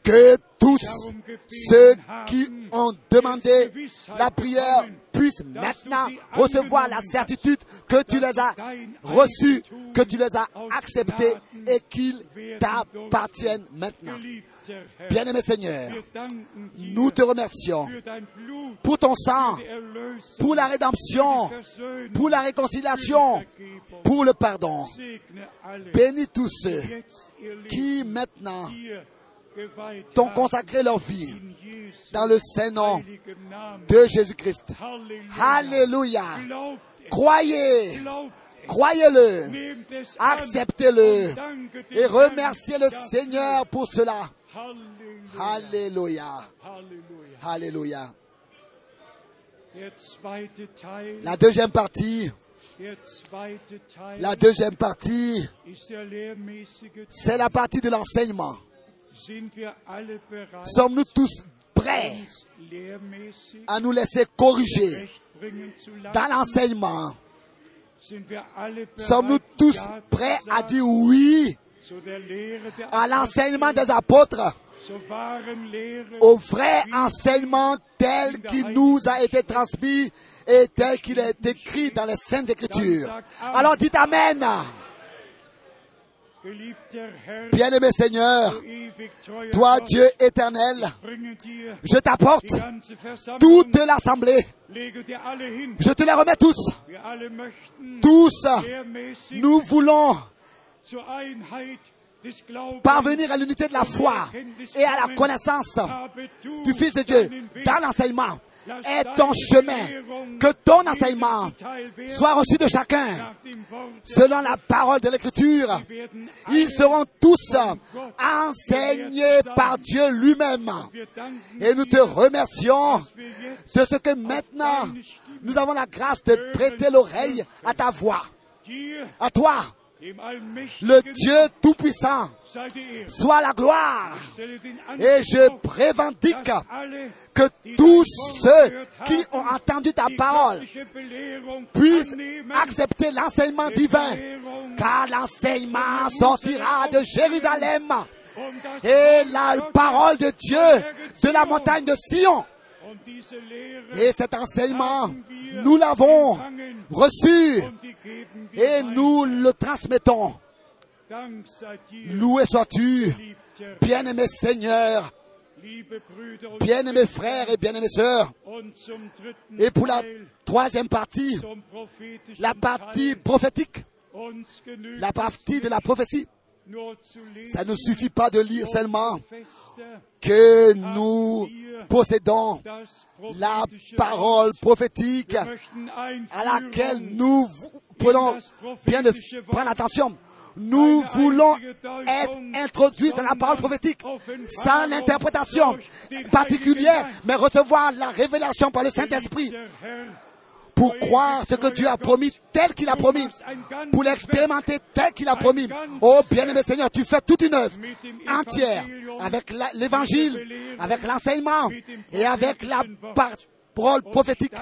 Que tous ceux qui ont demandé la prière puissent maintenant recevoir la certitude que tu les as reçus, que tu les as acceptés et qu'ils t'appartiennent maintenant. Bien-aimé Seigneur, nous te remercions pour ton sang, pour la rédemption, pour la réconciliation, pour le pardon. Bénis tous ceux qui maintenant t'ont consacré leur vie dans le saint nom heiligem Namen. de Jésus-Christ. Alléluia. Croyez, croyez-le, acceptez-le et remerciez le. Seigneur pour cela. Alléluia. Alléluia. La deuxième partie, la deuxième partie, c'est la partie de l'enseignement. Sommes-nous tous prêts à nous laisser corriger dans l'enseignement? Sommes-nous tous prêts à dire oui à l'enseignement des apôtres, au vrai enseignement tel qu'il nous a été transmis et tel qu'il est écrit dans les Saintes Écritures. Alors dites Amen. Bien-aimé Seigneur, toi Dieu éternel, je t'apporte toute l'assemblée. Je te les remets tous. Tous, nous voulons parvenir à l'unité de la foi et à la connaissance du Fils de Dieu dans l'enseignement. Deine ton chemin, que ton enseignement soit reçu de chacun selon la parole de l'Écriture. Ils seront tous enseignés par Dieu lui-même. Et nous te remercions de ce que maintenant nous avons la grâce de prêter l'oreille à ta voix, à toi, le Dieu Tout-Puissant, soit la gloire. Et je prévendique que tous ceux qui ont entendu ta parole puissent accepter l'enseignement divin, car l'enseignement sortira de Jérusalem et la parole de Dieu de la montagne de Sion. Et cet enseignement, nous l'avons reçu et nous le transmettons. Loué sois-tu, bien-aimé Seigneur, bien-aimés frères et bien-aimées sœurs. Et pour la troisième partie, la partie prophétique, la partie de la prophétie, ça ne suffit pas de lire seulement que nous possédons la parole prophétique à laquelle nous prenons bien de prendre attention. Nous voulons être introduits dans la parole prophétique sans l'interprétation particulière, mais recevoir la révélation par le Saint-Esprit pour croire ce que Dieu a promis tel qu'il a promis, pour l'expérimenter tel qu'il a promis. Oh bien-aimé Seigneur, tu fais toute une œuvre entière avec l'évangile, avec l'enseignement et avec la parole prophétique.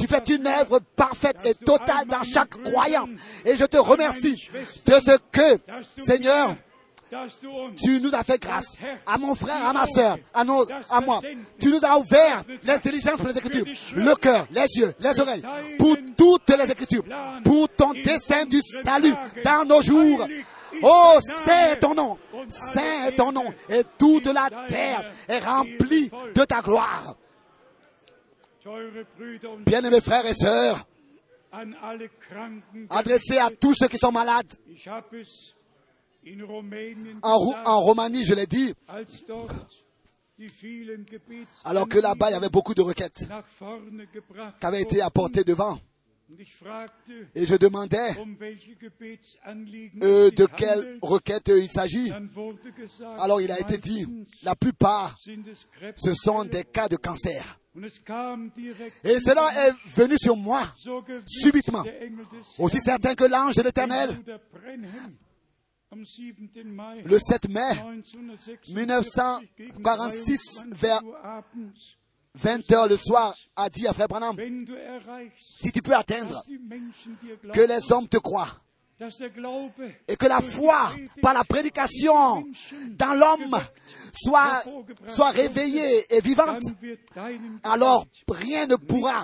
Tu fais une œuvre parfaite et totale dans chaque croyant. Et je te remercie de ce que, Seigneur, tu nous as fait grâce. À mon frère, à ma soeur, à, nos, à moi. Tu nous as ouvert l'intelligence pour les Écritures, le cœur, les yeux, les oreilles, pour toutes les Écritures, pour ton dessein du salut dans nos jours. Oh, saint est ton nom, saint est ton nom, et toute la terre est remplie de ta gloire. Bien-aimés frères et sœurs, adressés à tous ceux qui sont malades, en, Rou- en Roumanie, je l'ai dit, alors que là-bas, il y avait beaucoup de requêtes qui avaient été apportées devant. Et je demandais euh, de quelle requête il s'agit. Alors il a été dit, la plupart, ce sont des cas de cancer. Et cela est venu sur moi subitement. Aussi certain que l'ange de l'Éternel, le 7 mai 1946, vers 20 heures le soir, a dit à Frère Branham, si tu peux atteindre que les hommes te croient et que la foi par la prédication dans l'homme soit, soit réveillée et vivante, alors rien ne pourra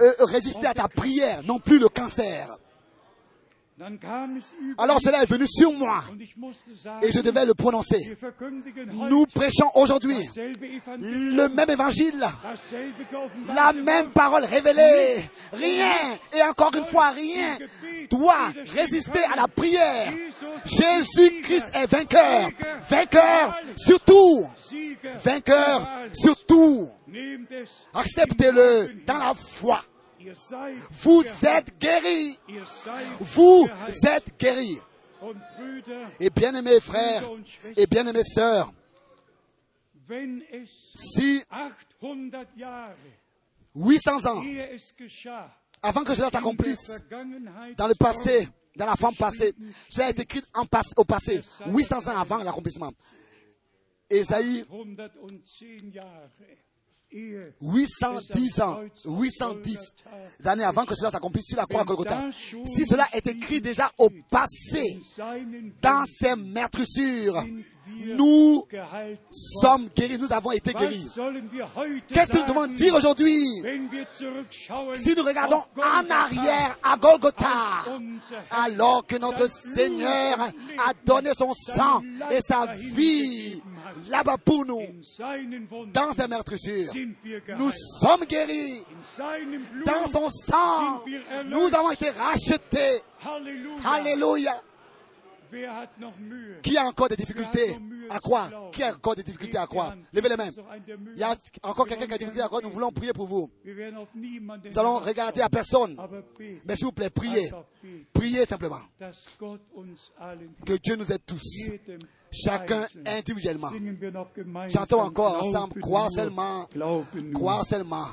euh, résister à ta prière, non plus le cancer. Alors cela est venu sur moi et je devais le prononcer. Nous prêchons aujourd'hui le même évangile, la même parole révélée. Rien, et encore une fois, rien doit résister à la prière. Jésus-Christ est vainqueur. Vainqueur surtout. Vainqueur surtout. Acceptez-le dans la foi. Vous êtes guéris. Vous êtes guéris. Et bien-aimés frères et bien-aimés sœurs, si 800 ans avant que cela s'accomplisse dans le passé, dans la forme passée, cela été écrit au passé, 800 ans avant l'accomplissement. Ésaïe 810 ans, 810 années avant que cela s'accomplisse sur la croix à Golgotha. Si cela est écrit déjà au passé, dans ces meurtrissures, nous sommes guéris, nous avons été guéris. Qu'est-ce que nous devons dire aujourd'hui? si nous regardons en arrière à Golgotha, alors que notre Seigneur a donné son sang et sa vie là-bas pour nous, dans ces meurtrissures, nous sommes guéris. Dans son sang, nous avons été rachetés. Alléluia. Qui a encore des difficultés à croire? Qui a encore des difficultés à croire? Levez les mains. Il y a encore quelqu'un qui a des difficultés à croire? Nous voulons prier pour vous. Nous allons regarder à personne. Mais s'il vous plaît, priez. Priez simplement. Que Dieu nous aide tous. Chacun individuellement. Chantons encore ensemble. Croire seulement. Croire seulement.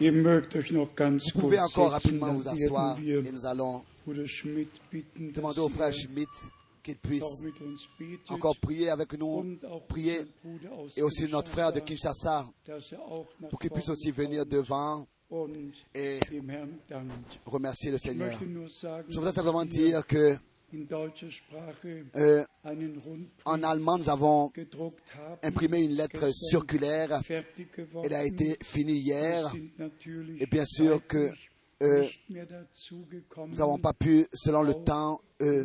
Vous pouvez encore rapidement vous asseoir et nous allons demander au frère Schmidt qu'il puisse encore prier avec nous, prier et aussi notre frère de Kinshasa, er pour qu'il puisse aussi venir devant et remercier le Seigneur. Je voudrais simplement dire que euh, en allemand, nous avons imprimé une lettre circulaire. Elle a été finie hier. Et bien sûr que euh, nous n'avons pas pu, selon le temps, euh,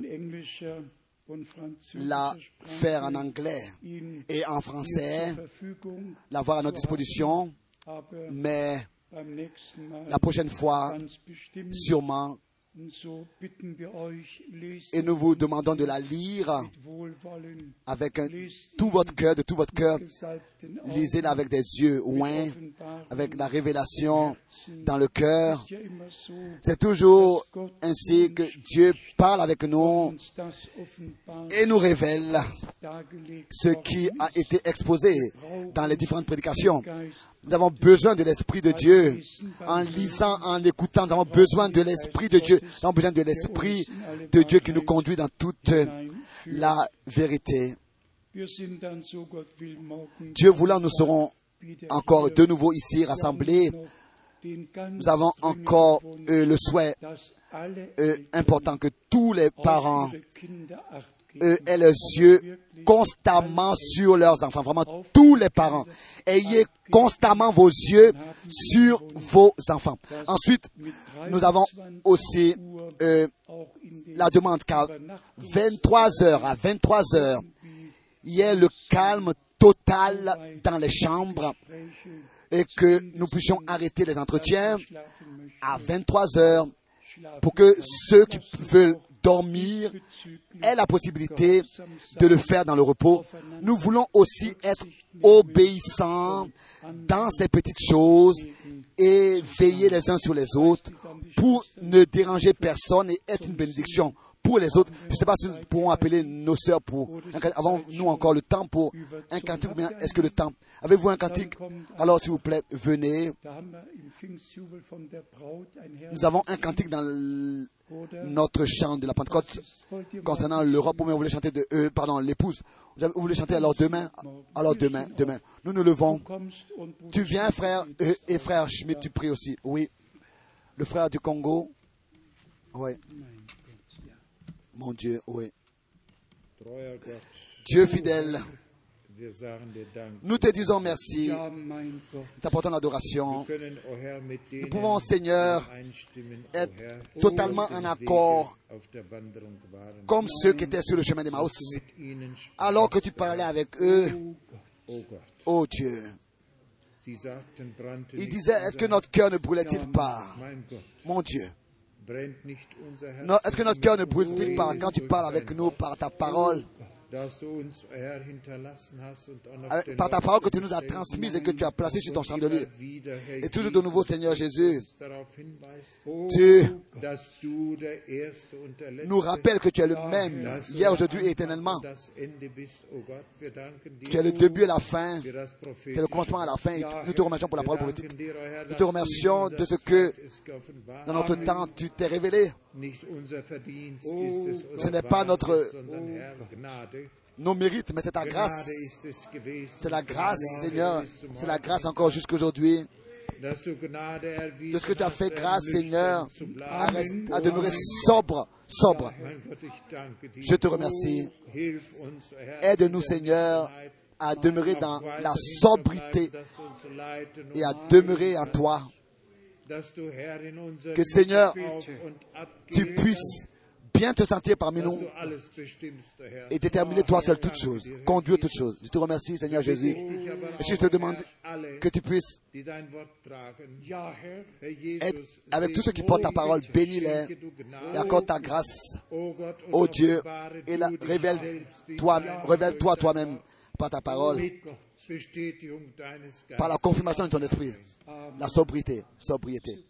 la faire en anglais et en français, l'avoir à notre disposition. Mais la prochaine fois, sûrement, Et nous vous demandons de la lire avec un- tout votre cœur, de tout votre cœur. Lisez-la avec des yeux oints, avec la révélation dans le cœur. C'est toujours ainsi que Dieu parle avec nous et nous révèle ce qui a été exposé dans les différentes prédications. Nous avons besoin de l'Esprit de Dieu. En lisant, en écoutant, nous avons besoin de l'Esprit de Dieu. Nous avons besoin de l'Esprit de Dieu qui nous conduit dans toute la vérité. Dieu voulant, nous serons encore de nouveau ici rassemblés. Nous avons encore euh, le souhait euh, important que tous les parents euh, aient les yeux constamment sur leurs enfants. Vraiment, tous les parents. Ayez constamment vos yeux sur vos enfants. Ensuite, nous avons 23 aussi euh, la demande qu'à Übernachtungs- 23 heures, à 23 heures, il y ait le calme total dans les chambres et que nous puissions arrêter les entretiens à 23 heures pour que ceux qui veulent dormir aient la possibilité de le faire dans le repos. Nous voulons aussi être obéissants dans ces petites choses et veiller les uns sur les autres pour ne déranger personne et être une bénédiction pour les autres. Je ne sais pas si nous pourrons appeler nos sœurs pour... Avons-nous encore le temps pour un cantique ou est-ce que le temps... Avez-vous un cantique? Alors s'il vous plaît, venez. Nous avons un cantique dans notre chant de la Pentecôte concernant l'Europe, ou vous voulez chanter de eux, pardon, l'épouse. Vous voulez chanter alors demain? Alors demain, demain. Nous nous levons. Tu viens, frère, euh, et frère Schmidt, tu pries aussi. Oui. Le frère du Congo. Oui. Mon Dieu, oui. Dieu fidèle, nous te disons merci. T'apportons l'adoration. Denen pouvons, Seigneur, Être totalement en accord comme ceux qui étaient sur le chemin d'Emmaüs. Alors que tu parlais avec eux, o Gott. oh Dieu. Ils disaient, est-ce que notre cœur ne brûlait-il pas? Mon Dieu. Non, Est-ce que notre cœur ne brûle-t-il pas quand tu parles avec nous par ta parole? Par ta parole que tu nous as transmise et que tu as placée sur ton chandelier. Et toujours de nouveau, Seigneur Jésus, tu Letzte nous rappelles que tu es le dass même, hier, aujourd'hui et éternellement. und das Ende bist, o Gott. Wir danken dir Tu es le début et la fin, tu es le commencement et la fin. Et nous te remercions pour la parole prophétique. Nous te remercions de ce que dans notre temps, tu t'es révélé. Ce n'est pas notre-. Nos mérites, mais c'est ta grâce. C'est la grâce, Seigneur. C'est la grâce encore jusqu'aujourd'hui. De ce que tu as fait grâce, Seigneur, à, rest- à demeurer sobre, sobre. Je te remercie. Herr, Aide-nous, Seigneur, à demeurer dans la sobriété et à demeurer en kannst, toi. Que, Seigneur, Tu puisses bien te sentir parmi nous et déterminer toi seul toutes choses, conduire toutes choses. Je te remercie, Seigneur Jésus. Et je te demande que tu puisses être avec tous ceux qui portent ta parole, bénis-les et accorde ta grâce. Oh Ô Dieu, offenbare et dich révèle toi, révèle-toi toi-même par ta parole, par la confirmation de ton esprit, la sobriété, sobriété.